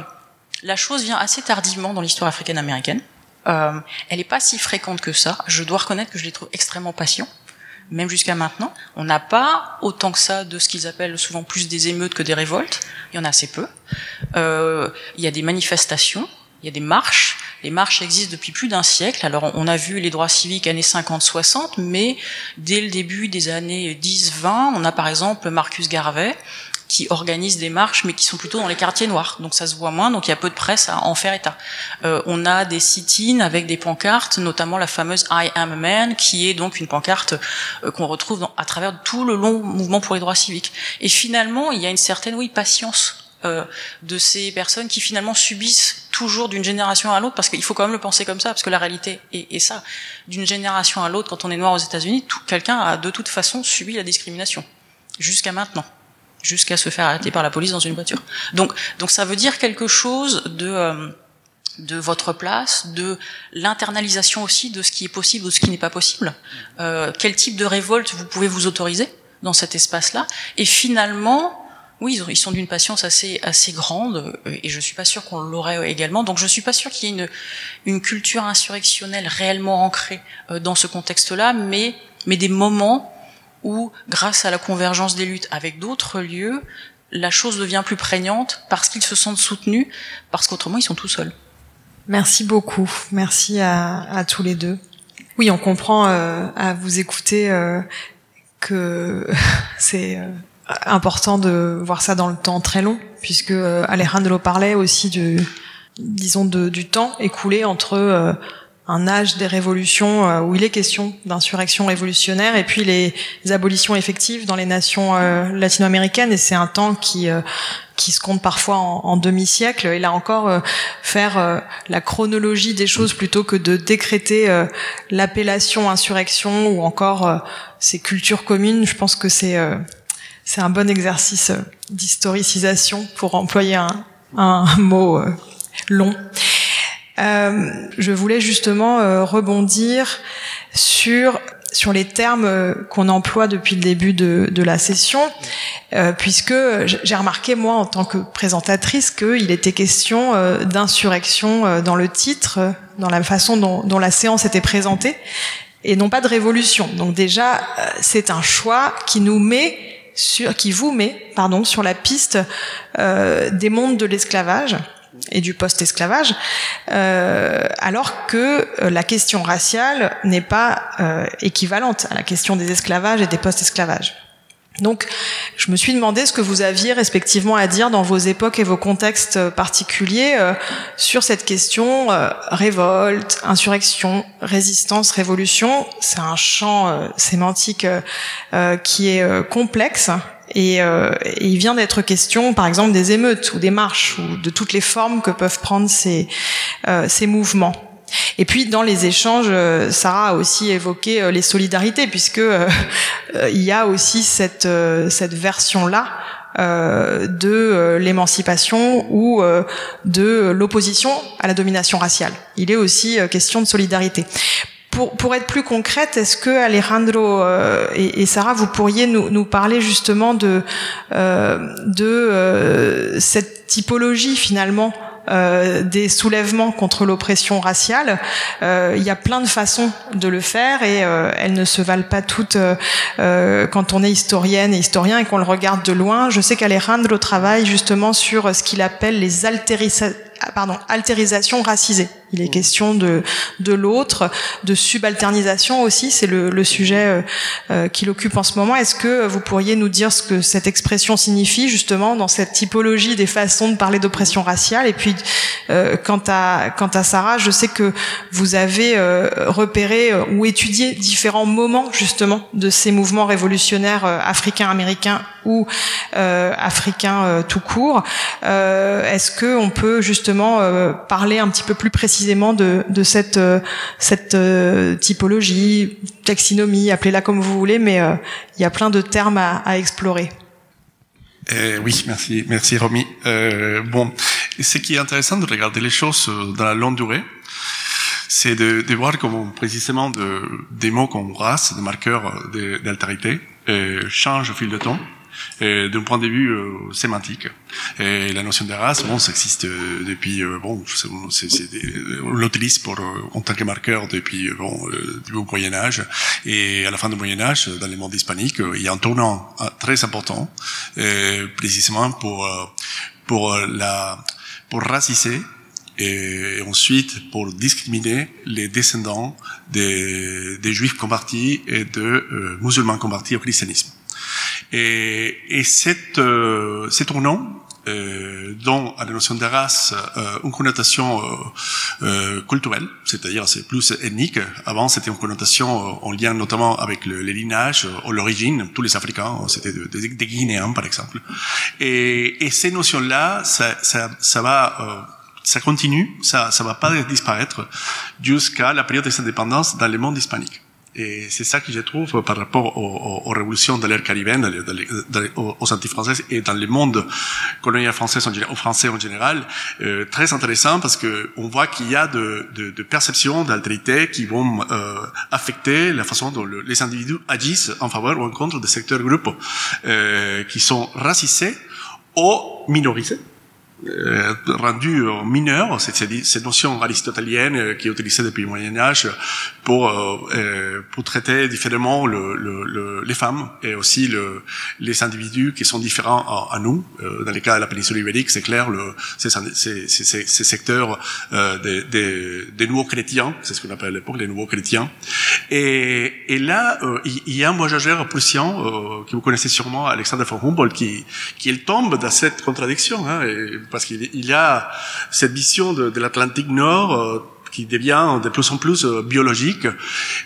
la chose vient assez tardivement dans l'histoire africaine-américaine. Euh, elle n'est pas si fréquente que ça. Je dois reconnaître que je les trouve extrêmement patients. même jusqu'à maintenant. On n'a pas autant que ça de ce qu'ils appellent souvent plus des émeutes que des révoltes. Il y en a assez peu. Euh, il y a des manifestations, il y a des marches. Les marches existent depuis plus d'un siècle. Alors on a vu les droits civiques années 50-60, mais dès le début des années 10-20, on a par exemple Marcus Garvey qui organisent des marches, mais qui sont plutôt dans les quartiers noirs. Donc ça se voit moins, donc il y a peu de presse à en faire état. Euh, on a des sit-ins avec des pancartes, notamment la fameuse I am a man, qui est donc une pancarte euh, qu'on retrouve dans, à travers tout le long mouvement pour les droits civiques. Et finalement, il y a une certaine, oui, patience euh, de ces personnes qui finalement subissent toujours d'une génération à l'autre, parce qu'il faut quand même le penser comme ça, parce que la réalité est, est ça. D'une génération à l'autre, quand on est noir aux États-Unis, quelqu'un a de toute façon subi la discrimination jusqu'à maintenant jusqu'à se faire arrêter par la police dans une voiture. Donc, donc ça veut dire quelque chose de euh, de votre place, de l'internalisation aussi de ce qui est possible ou ce qui n'est pas possible. Euh, quel type de révolte vous pouvez vous autoriser dans cet espace-là? Et finalement, oui, ils sont d'une patience assez assez grande, et je suis pas sûr qu'on l'aurait également. Donc je suis pas sûr qu'il y ait une une culture insurrectionnelle réellement ancrée euh, dans ce contexte-là, mais mais des moments où, grâce à la convergence des luttes avec d'autres lieux, la chose devient plus prégnante parce qu'ils se sentent soutenus, parce qu'autrement ils sont tout seuls.
Merci beaucoup. Merci à, à tous les deux. Oui, on comprend euh, à vous écouter euh, que [LAUGHS] c'est euh, important de voir ça dans le temps très long, puisque euh, Alejandro parlait aussi du, disons, de, du temps écoulé entre euh, un âge des révolutions euh, où il est question d'insurrection révolutionnaire et puis les, abolitions effectives dans les nations euh, latino-américaines. Et c'est un temps qui euh, qui se compte parfois en, demi-siècle. Et là encore faire la chronologie des choses plutôt que de décréter l'appellation insurrection ou encore ces cultures communes je pense que c'est c'est un bon exercice d'historicisation pour employer un, un [LAUGHS] mot long euh, je voulais justement euh, rebondir sur sur les termes euh, qu'on emploie depuis le début de, de la session, puisque j'ai remarqué moi en tant que présentatrice qu'il était question d'insurrection dans le titre, dans la façon dont, dont, la séance était présentée, et non pas de révolution. Donc déjà, c'est un choix qui nous met sur, qui vous met, pardon, sur la piste des mondes de l'esclavage et du post-esclavage, euh, alors que euh, la question raciale n'est pas euh, équivalente à la question des esclavages et des post-esclavages. Donc, je me suis demandé ce que vous aviez respectivement à dire dans vos époques et vos contextes particuliers euh, sur cette question euh, révolte, insurrection, résistance, révolution. C'est un champ euh, sémantique qui est complexe et, il vient d'être question, par exemple, des émeutes ou des marches ou de toutes les formes que peuvent prendre ces, ces mouvements. Et puis dans les échanges, euh, Sarah a aussi évoqué euh, les solidarités, puisque euh, il y a aussi cette cette version là de l'émancipation ou de l'opposition à la domination raciale. Il est aussi question de solidarité. Pour, pour, être plus concrète, est-ce que Alejandro et, et, Sarah, vous pourriez nous, nous parler justement de, de cette typologie finalement euh, des soulèvements contre l'oppression raciale? Euh, il y a plein de façons de le faire et euh, elles ne se valent pas toutes quand on est historienne et historien et qu'on le regarde de loin. Je sais qu'Alejandro travaille justement sur ce qu'il appelle les altérisation pardon, altérisation racisée. Il est question de de l'autre, de subalternisation aussi. C'est le, le, sujet euh, euh, qui l'occupe en ce moment. Est-ce que vous pourriez nous dire ce que cette expression signifie justement dans cette typologie des façons de parler d'oppression raciale? Et puis, euh, quant à quant à Sarah, je sais que vous avez euh, repéré euh, ou étudié différents moments justement de ces mouvements révolutionnaires africains, américains ou africains tout court. Est-ce que on peut justement parler un petit peu plus précisément de, cette, euh, euh, typologie, taxinomie, appelez-la comme vous voulez, mais euh, il y a plein de termes à, explorer.
oui, merci, merci Romy. Euh, bon, ce qui est intéressant de regarder les choses dans la longue durée, c'est de, voir comment précisément de, des mots comme race, des marqueurs d'altérité, changent au fil du temps d'un point de vue sémantique. Et la notion de race, bon, ça existe depuis, bon, c'est, on l'utilise pour en tant que marqueur depuis bon, du Moyen Âge. Et à la fin du Moyen Âge, dans les mondes hispaniques, il y a un tournant très important, précisément pour pour la pour raciser et ensuite pour discriminer les descendants des, des juifs convertis et de euh, musulmans convertis au christianisme. Et, et cette, euh, euh, dont à la notion de race euh, une connotation euh, euh culturelle, c'est-à-dire c'est plus ethnique. Avant, c'était une connotation en lien notamment avec le, les lignages ou l'origine. Tous les Africains, c'était des, des Guinéens, par exemple. Et, et ces notions-là, ça, ça, ça va ça continue, ça ça va pas disparaître jusqu'à la période des indépendances dans le monde hispanique. Et c'est ça que je trouve par rapport aux, aux, révolutions de l'ère caribéenne, aux anti-françaises et dans le monde colonial français en, aux français en général, euh, très intéressant parce que on voit qu'il y a de, de, de perceptions d'altérité qui vont euh, affecter la façon dont le, les individus agissent en faveur ou en contre des secteurs groupes euh, qui sont racisés ou minorisés euh, rendu mineur, cette notion aristotelienne euh, qui est utilisée depuis le Moyen Âge pour euh, pour traiter différemment le, le, les femmes et aussi le, les individus qui sont différents à, nous. dans les cas de la péninsule ibérique, c'est clair, le, ces, ces, ces, secteurs des, des, des, nouveaux chrétiens, c'est ce qu'on appelle à l'époque les nouveaux chrétiens. Et, et là, il y a un voyageur prussien que vous connaissez sûrement, Alexander von Humboldt, qui qui tombe dans cette contradiction. Hein, et, parce qu'il y a cette vision de, de l'Atlantique Nord euh, qui devient de plus en plus euh, biologique.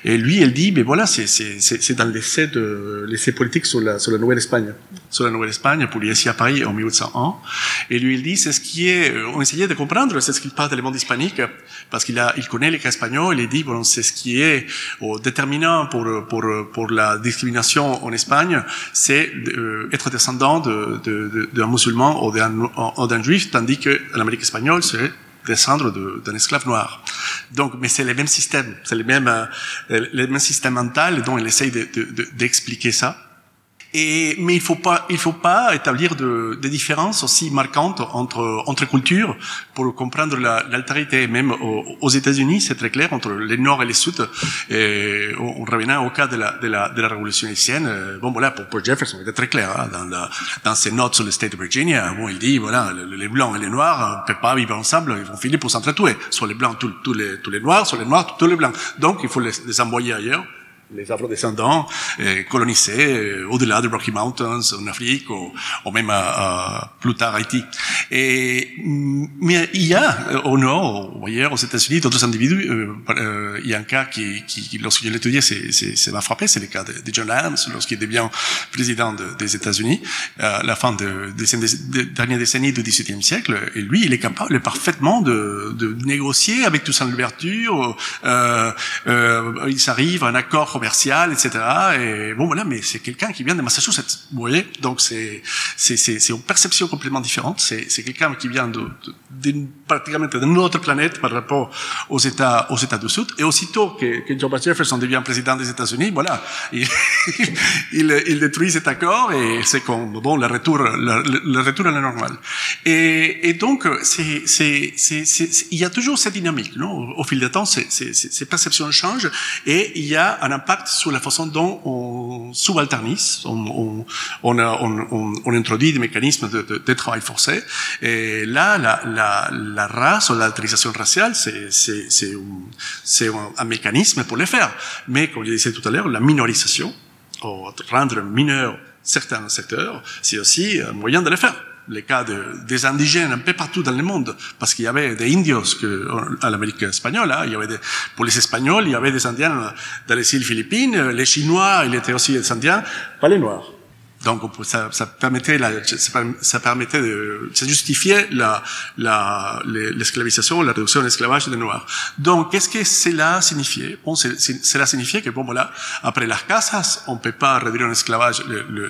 Et lui, elle dit, mais voilà, c'est dans l'essai de l'essai politique sur la, sur la Nouvelle-Espagne, sur la Nouvelle-Espagne, pour ici à Paris en 1801. Et lui, il dit, c'est ce qui est, euh, on essayait de comprendre, c'est ce qu'il parle de monde hispanique, parce qu'il a, il connaît les cas espagnols, il dit, bon, c'est ce qui est déterminant pour, pour, pour la discrimination en Espagne, c'est être descendant d'un de, de, musulman ou d'un juif, tandis que l'Amérique espagnole, c'est descendre d'un esclave noir. Donc, mais c'est le même système, c'est le même, euh, le même système mental dont il essaye d'expliquer de, de, ça. Et, mais il faut pas, il faut pas établir de, de différences aussi marquantes entre entre cultures pour comprendre l'altérité. Même aux, États-Unis, c'est très clair entre les Nord et les Sud. Et on revenant au cas de la de la, de la révolution haïtienne. Euh, bon, voilà, pour, pour Jefferson, était très clair hein, dans, la, dans ses notes sur le State de Virginia. Bon, il dit voilà, les blancs et les noirs ne peuvent pas vivre ensemble. Ils vont finir pour s'entretuer. Soit les blancs, tous les tous les noirs, soit les noirs, tous les blancs. Donc, il faut les, les envoyer ailleurs les afro-descendants euh, colonisés euh, au-delà des Rocky Mountains en Afrique ou, ou même à, plus tard Haïti. Et mais il y a euh, au nord, ou ailleurs aux États-Unis, d'autres individus. Euh, il y a un cas qui, qui lorsque je l'ai étudié, c'est m'a frappé, c'est le cas de, de John Adams lorsqu'il devient président de, des États-Unis à la fin de, des, dernière décennie du XVIIIe siècle. Et lui, il est capable parfaitement de, de négocier avec tout son ouverture. Euh, il s'arrive à un accord commercial, etc. Et bon, voilà, mais c'est quelqu'un qui vient de Massachusetts, vous voyez Donc c'est c'est une perception complètement différente. C'est c'est quelqu'un qui vient de, de, de pratiquement d'une autre planète par rapport aux États aux États du Sud. Et aussitôt que, que Thomas Jefferson devient président des États-Unis, voilà, il, [LAUGHS] il, il détruit cet accord et c'est comme bon le retour le, retour à la normale. Et, et donc c'est c'est c'est il y a toujours cette dynamique, non? Au, fil du temps, ces perceptions changent et il y a un impact sur la façon dont on subalternise, on, on, on, on, introduit des mécanismes de, de, de, travail forcé. Et là, la, la, la race ou l'altérisation raciale, c'est, un, un, mécanisme pour le faire. Mais, comme je disais tout à l'heure, la minorisation, rendre mineur certains secteurs, c'est aussi un moyen de le faire les cas de, des indigènes un peu partout dans le monde, parce qu'il y avait des indios que, à l'Amérique espagnole, hein, il y avait des, pour les Espagnols, il y avait des Indiens dans les îles Philippines, les Chinois, il était aussi des Indiens, pas les Noirs. Donc ça, ça permettait, la, ça permettait de ça justifiait la, la, la réduction de l'esclavage des Noirs. Donc qu'est-ce que cela signifiait Bon, cela signifiait que bon voilà, après las casas, on peut pas réduire en esclavage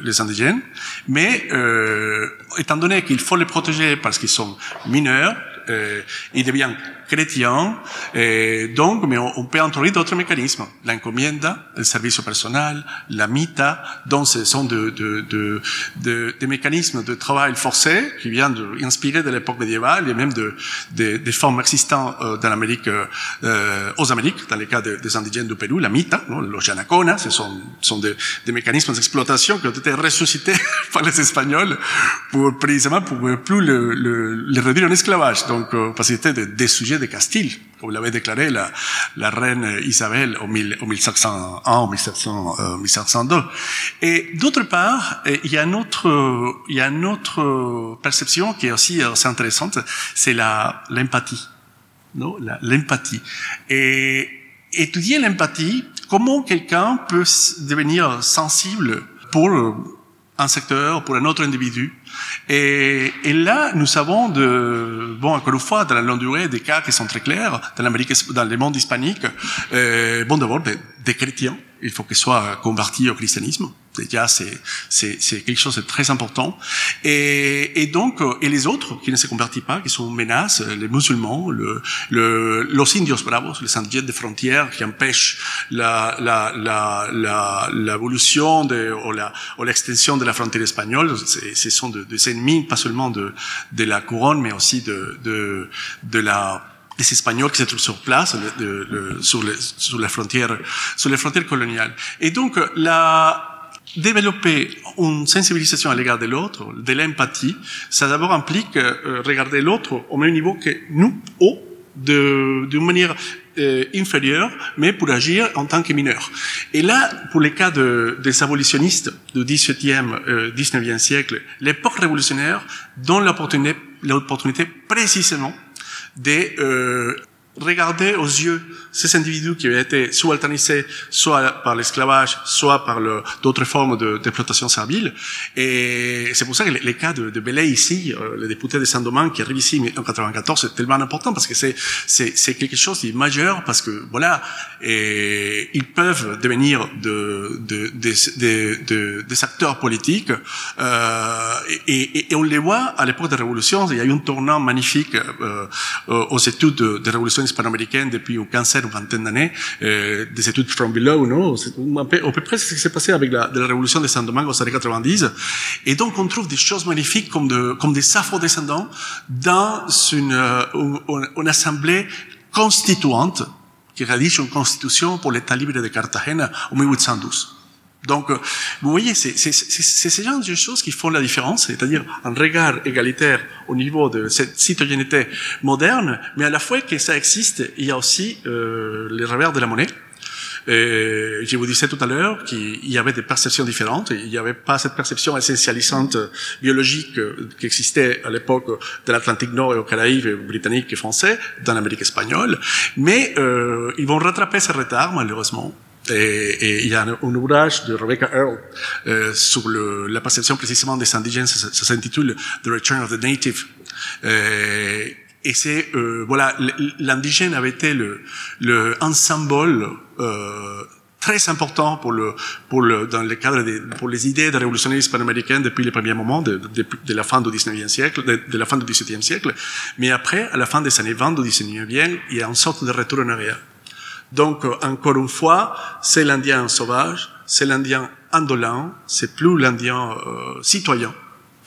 les indigènes, mais euh, étant donné qu'il faut les protéger parce qu'ils sont mineurs, euh, il devient chrétien, et donc, mais on, peut introduire d'autres mécanismes. L'encomienda, le service personnel, la mita, donc ce sont de, de, de, de, des mécanismes de travail forcé qui viennent de, inspirés de l'époque médiévale et même de, de, des formes existantes euh, dans l'Amérique, euh, aux Amériques, dans le cas des indigènes du Pérou, la mita, non, janacona, ce sont, des, mécanismes d'exploitation qui ont été ressuscités [LAUGHS] par les Espagnols pour précisément pour plus le réduire en esclavage. Donc, euh, parce que c'était des, des sujets de Castille, comme l'avait déclaré la, la reine Isabelle au, 1701 au 1702. Euh, et d'autre part, euh, il y a une autre, il y a une autre perception qui est aussi assez intéressante, c'est la l'empathie, non, l'empathie. Et étudier l'empathie, comment quelqu'un peut devenir sensible pour un secteur, pour un autre individu. Et, et là, nous savons de, bon, encore une fois, dans la longue durée, des cas qui sont très clairs, dans l'Amérique, dans le monde hispanique, euh, bon, d'abord, des, des chrétiens, il faut qu'ils soient convertis au christianisme. Déjà, c'est c'est c'est quelque chose de très important. Et, et donc, euh, et les autres qui ne se convertissent pas, qui sont menaces, les musulmans, le, le los indios bravos, les indigènes des frontières qui empêchent la la la la l'évolution de ou l'extension de la frontière espagnole. Ce sont des ennemis pas seulement de de la couronne, mais aussi de de de la des Espagnols qui se trouvent sur place, le, le, sur, les, sur les frontières, sur les frontières coloniales. Et donc, la, développer une sensibilisation à l'égard de l'autre, de l'empathie, ça d'abord implique euh, regarder l'autre au même niveau que nous, ou d'une manière euh, inférieure, mais pour agir en tant que mineur. Et là, pour les cas de, des abolitionnistes du XVIIe, euh, XIXe siècle, l'époque révolutionnaire donne l'opportunité précisément de euh, regarder aux yeux ces individus qui avaient été subalternisés soit par l'esclavage, soit par d'autres formes d'exploitation servile. Et c'est pour ça que les, cas de, de Belay ici, euh, le député de Saint-Domingue qui arrive ici en 94, c'est tellement important parce que c'est c'est quelque chose de majeur parce que voilà, et ils peuvent devenir de, de, de, des acteurs politiques euh, et, et, on les voit à l'époque de la Révolution. Il y a eu un tournant magnifique euh, aux études de, de révolution hispano-américaine depuis une quinzaine ou vingtaine d'années, euh, des études from below, non à peu près ce qui s'est passé avec la, de la révolution des Saint-Domingue aux années 90. Et donc on trouve des choses magnifiques comme, de, comme des afro-descendants dans une, euh, une, une assemblée constituante qui rédige une constitution pour l'État libre de Cartagena en 1812. Donc, euh, vous voyez, c'est ce genre de choses qui font la différence, c'est-à-dire un regard égalitaire au niveau de cette citoyenneté moderne, mais à la fois que ça existe, il y a aussi euh, les revers de la monnaie. Et je vous disais tout à l'heure qu'il y avait des perceptions différentes. Il n'y avait pas cette perception essentialisante biologique qui existait à l'époque de l'Atlantique Nord et aux Caraïbes, britanniques et français, dans l'Amérique espagnole. Mais euh, ils vont rattraper ce retard, malheureusement. Et, il y a un, ouvrage de Rebecca Earl euh, sur le, la perception précisément des indigènes, ça, s'intitule The Return of the Native. Euh, et c'est euh, voilà, l'indigène avait été le, le un symbole euh, très important pour le pour le dans le cadre des pour les idées de révolutionnaires hispano-américaines depuis les premiers moments de, la fin du 19e siècle, de, de, la fin du 17e siècle. Mais après, à la fin des années 20 du 19e, il y a une sorte de retour en arrière. Donc, euh, encore une fois, c'est l'Indien sauvage, c'est l'Indien indolent, c'est plus l'Indien euh, citoyen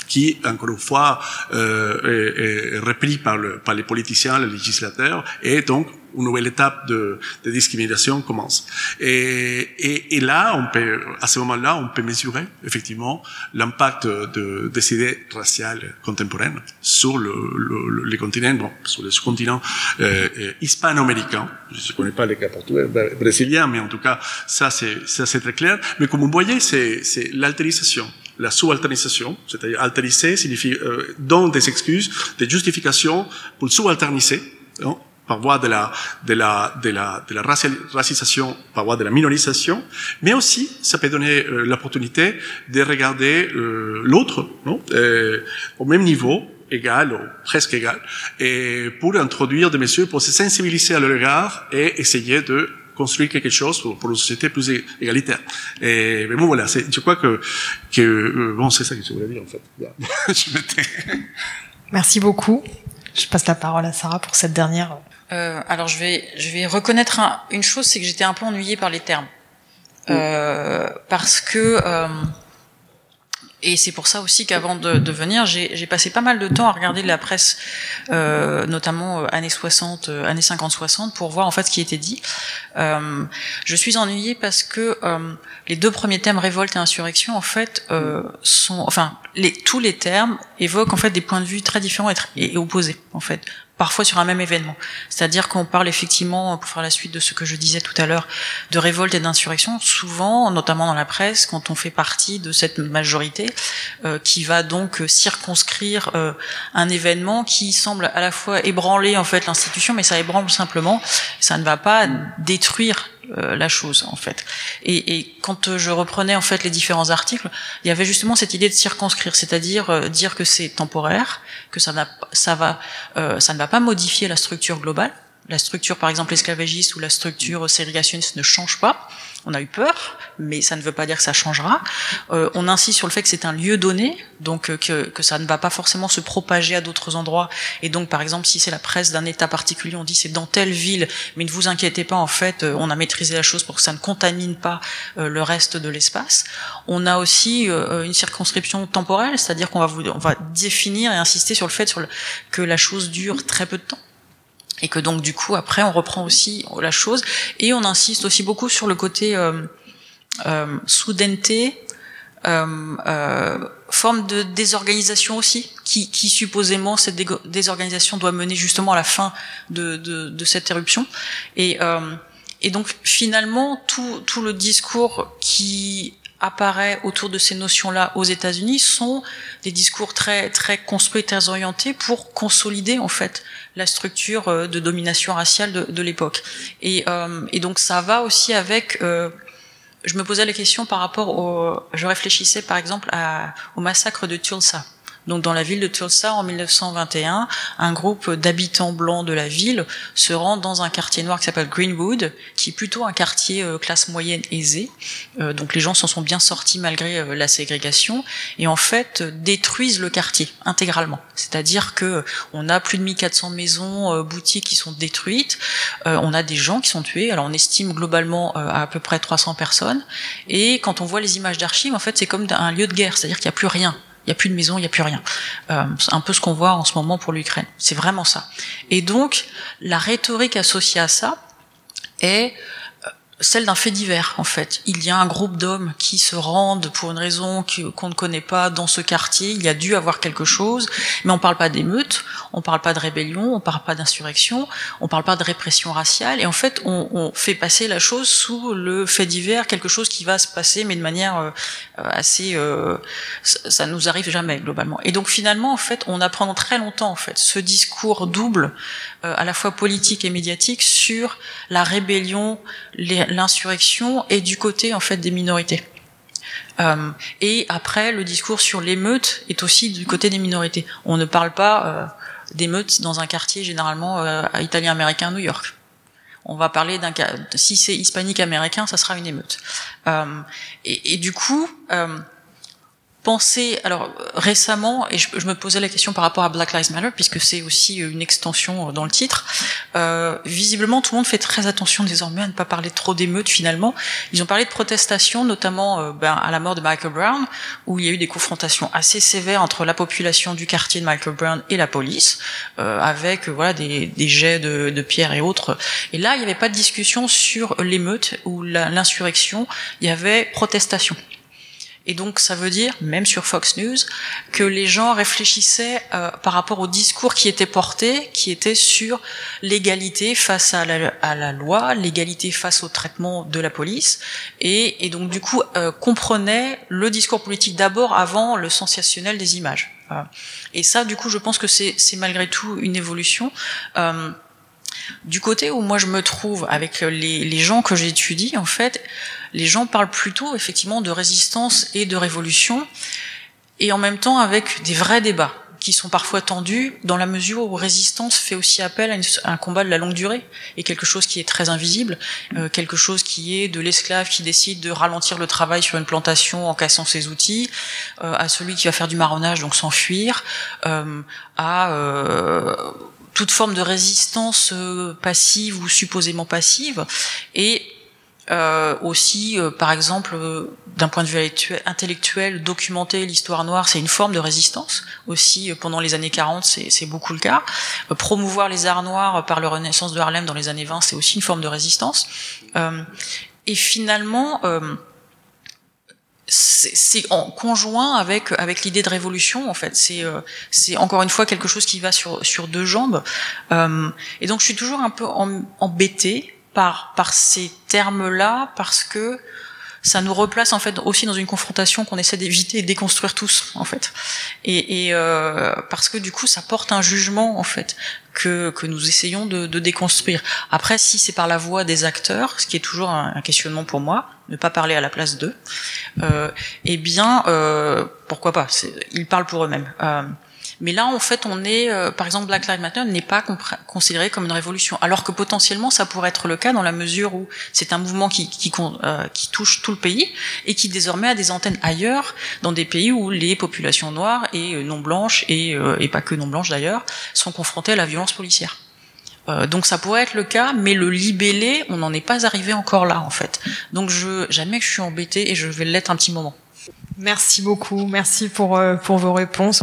qui, encore une fois, euh, est, repris par, le, par les politiciens, les législateurs, et donc une nouvelle étape de, de discrimination commence. Et, et, et, là, on peut, à ce moment-là, on peut mesurer effectivement l'impact de, des idées raciales contemporaines sur le, le, le continent, bon, sur le sous-continent euh, euh hispano-américain. Je ne connais pas les cas portugais, brésiliens, mais en tout cas, ça c'est très clair. Mais comme vous voyez, c'est l'altérisation la subalternisation, c'est-à-dire alteriser signifie euh, donne des excuses, des justifications pour subalterniser, hein, par voie de la de la de la de la racisation, par voie de la minorisation, mais aussi ça peut donner euh, l'opportunité de regarder euh, l'autre, euh, au même niveau égal ou presque égal, et pour introduire des mesures pour se sensibiliser à leur regard et essayer de construire quelque chose pour, pour une société plus égalitaire. Et, mais bon, voilà, je crois que, que euh, bon, c'est ça que je voulais dire, en fait. [LAUGHS]
Merci beaucoup. Je passe la parole à Sarah pour cette dernière.
Euh, alors je vais, je vais reconnaître une chose, c'est que j'étais un peu ennuyée par les termes. Euh, parce que euh, et c'est pour ça aussi qu'avant de, de, venir, j'ai passé pas mal de temps à regarder de la presse, euh, notamment euh, années 60, euh, années 50-60, pour voir en fait ce qui était dit. Euh, je suis ennuyée parce que euh, les deux premiers thèmes, révolte et insurrection, en fait, sont, enfin, les, tous les termes évoquent en fait des points de vue très différents et, et opposés, en fait parfois sur un même événement. C'est-à-dire qu'on parle effectivement, pour faire la suite de ce que je disais tout à l'heure, de révolte et d'insurrection, souvent, notamment dans la presse, quand on fait partie de cette majorité, euh, qui va donc circonscrire euh, un événement qui semble à la fois ébranler en fait l'institution, mais ça ébranle simplement, ça ne va pas détruire euh, la chose en fait. Et, et, quand je reprenais en fait les différents articles, il y avait justement cette idée de circonscrire, c'est-à-dire euh, dire que c'est temporaire, que ça, ça va, euh, ça ne va pas modifier la structure globale. La structure, par exemple, esclavagiste ou la structure ségrégationniste ne change pas on a eu peur, mais ça ne veut pas dire que ça changera. Euh, on insiste sur le fait que c'est un lieu donné, donc euh, que, que, ça ne va pas forcément se propager à d'autres endroits. Et donc, par exemple, si c'est la presse d'un État particulier, on dit c'est dans telle ville, mais ne vous inquiétez pas, en fait, euh, on a maîtrisé la chose pour que ça ne contamine pas le reste de l'espace. On a aussi une circonscription temporelle, c'est-à-dire qu'on va, vous, on va définir et insister sur le fait sur le, que la chose dure très peu de temps et que donc du coup après on reprend aussi la chose. Et on insiste aussi beaucoup sur le côté euh, euh, soudaineté euh, euh, forme de désorganisation aussi qui, qui supposément cette désorganisation doit mener justement à la fin de, de, de cette éruption. Et euh, et donc finalement tout, tout le discours qui apparaît autour de ces notions-là aux États-Unis sont des discours très très construits, très orientés pour consolider en fait la structure euh, de domination raciale de, de l'époque. Et, euh, et, donc ça va aussi avec. Euh, je me posais la question par rapport au. Je réfléchissais par exemple à, au massacre de Tulsa donc dans la ville de Tulsa en 1921, un groupe d'habitants blancs de la ville se rend dans un quartier noir qui s'appelle Greenwood, qui est plutôt un quartier euh, classe moyenne aisée. Euh, donc les gens s'en sont bien sortis malgré euh, la ségrégation et en fait détruisent le quartier intégralement. C'est-à-dire que on a plus de 1400 maisons, boutiques qui sont détruites, on a des gens qui sont tués. Alors on estime globalement à à peu près 300 personnes. Et quand on voit les images d'archives, en fait c'est comme un lieu de guerre, c'est-à-dire qu'il n'y a plus rien il n'y a plus de maison, il n'y a plus rien. Euh, c'est un peu ce qu'on voit en ce moment pour l'Ukraine. C'est vraiment ça. Et donc, la rhétorique associée à ça est celle d'un fait divers en fait. Il y a un groupe d'hommes qui se rendent pour une raison qu'on ne connaît pas dans ce quartier. Il y a dû avoir quelque chose, mais on parle pas d'émeutes, on parle pas de rébellion, on parle pas d'insurrection, on parle pas de répression raciale. Et en fait, on, on, fait passer la chose sous le fait divers, quelque chose qui va se passer, mais de manière euh, assez, euh, ça nous arrive jamais globalement. Et donc finalement, en fait, on apprend très longtemps en fait ce discours double, à la fois politique et médiatique, sur la rébellion, l'insurrection est du côté en fait des minorités. Euh, et après, le discours sur l'émeute est aussi du côté des minorités. On ne parle pas euh, d'émeute dans un quartier généralement euh, italien-américain New York. On va parler d'un cas. Si c'est hispanique-américain, ça sera une émeute. Euh, et, et, du coup, euh, penser, alors récemment, et je, je, me posais la question par rapport à Black Lives Matter, puisque c'est aussi une extension euh, dans le titre, euh, visiblement tout le monde fait très attention désormais à ne pas parler trop d'émeutes finalement. Ils ont parlé de protestations, notamment euh, ben, à la mort de Michael Brown, où il y a eu des confrontations assez sévères entre la population du quartier de Michael Brown et la police, euh, avec voilà des, des jets de, de pierres et autres. Et là, il n'y avait pas de discussion sur l'émeute ou l'insurrection, il y avait protestation. Et donc ça veut dire, même sur Fox News, que les gens réfléchissaient euh, par rapport au discours qui était porté, qui était sur l'égalité face à la, loi, l'égalité face au traitement de la police, et, et donc du coup euh, comprenaient le discours politique d'abord avant le sensationnel des images. Euh, et ça, du coup, je pense que c'est malgré tout une évolution. Euh, du côté où moi je me trouve avec les, les gens que j'étudie, en fait, les gens parlent plutôt effectivement de résistance et de révolution, et en même temps avec des vrais débats. qui sont parfois tendues dans la mesure où résistance fait aussi appel à, un combat de la longue durée et quelque chose qui est très invisible, euh, quelque chose qui est de l'esclave qui décide de ralentir le travail sur une plantation en cassant ses outils, euh, à celui qui va faire du marronnage donc s'enfuir, euh, à euh, toute forme de résistance euh, passive ou supposément passive et euh, aussi, euh, par exemple, euh, d'un point de vue intellectuel, documenter l'histoire noire, c'est une forme de résistance. Aussi, pendant les années 40, c'est beaucoup le cas. promouvoir les arts noirs par la Renaissance de Harlem dans les années 20, c'est aussi une forme de résistance. et finalement, c'est en conjoint avec avec l'idée de révolution en fait c'est c'est encore une fois quelque chose qui va sur sur deux jambes et donc je suis toujours un peu embêtée par par ces termes-là parce que ça nous replace en fait aussi dans une confrontation qu'on essaie d'éviter et de déconstruire tous en fait. Et, et euh, parce que du coup ça porte un jugement en fait que, que nous essayons de, de déconstruire. Après si c'est par la voix des acteurs ce qui est toujours un, questionnement pour moi ne pas parler à la place d'eux euh, eh bien euh, pourquoi pas ils parlent pour eux-mêmes. Euh, mais là, en fait, on est, euh, par exemple, Black Lives Matter n'est pas considéré comme une révolution, alors que potentiellement, ça pourrait être le cas dans la mesure où c'est un mouvement qui, qui, euh, qui, touche tout le pays et qui désormais a des antennes ailleurs, dans des pays où les populations noires et euh, non blanches et, et pas que non blanches d'ailleurs sont confrontées à la violence policière. donc ça pourrait être le cas, mais le libellé, on n'en est pas arrivé encore là en fait. Donc je, jamais que je suis embêtée et je vais l'être un petit moment.
Merci beaucoup, merci pour, pour vos réponses.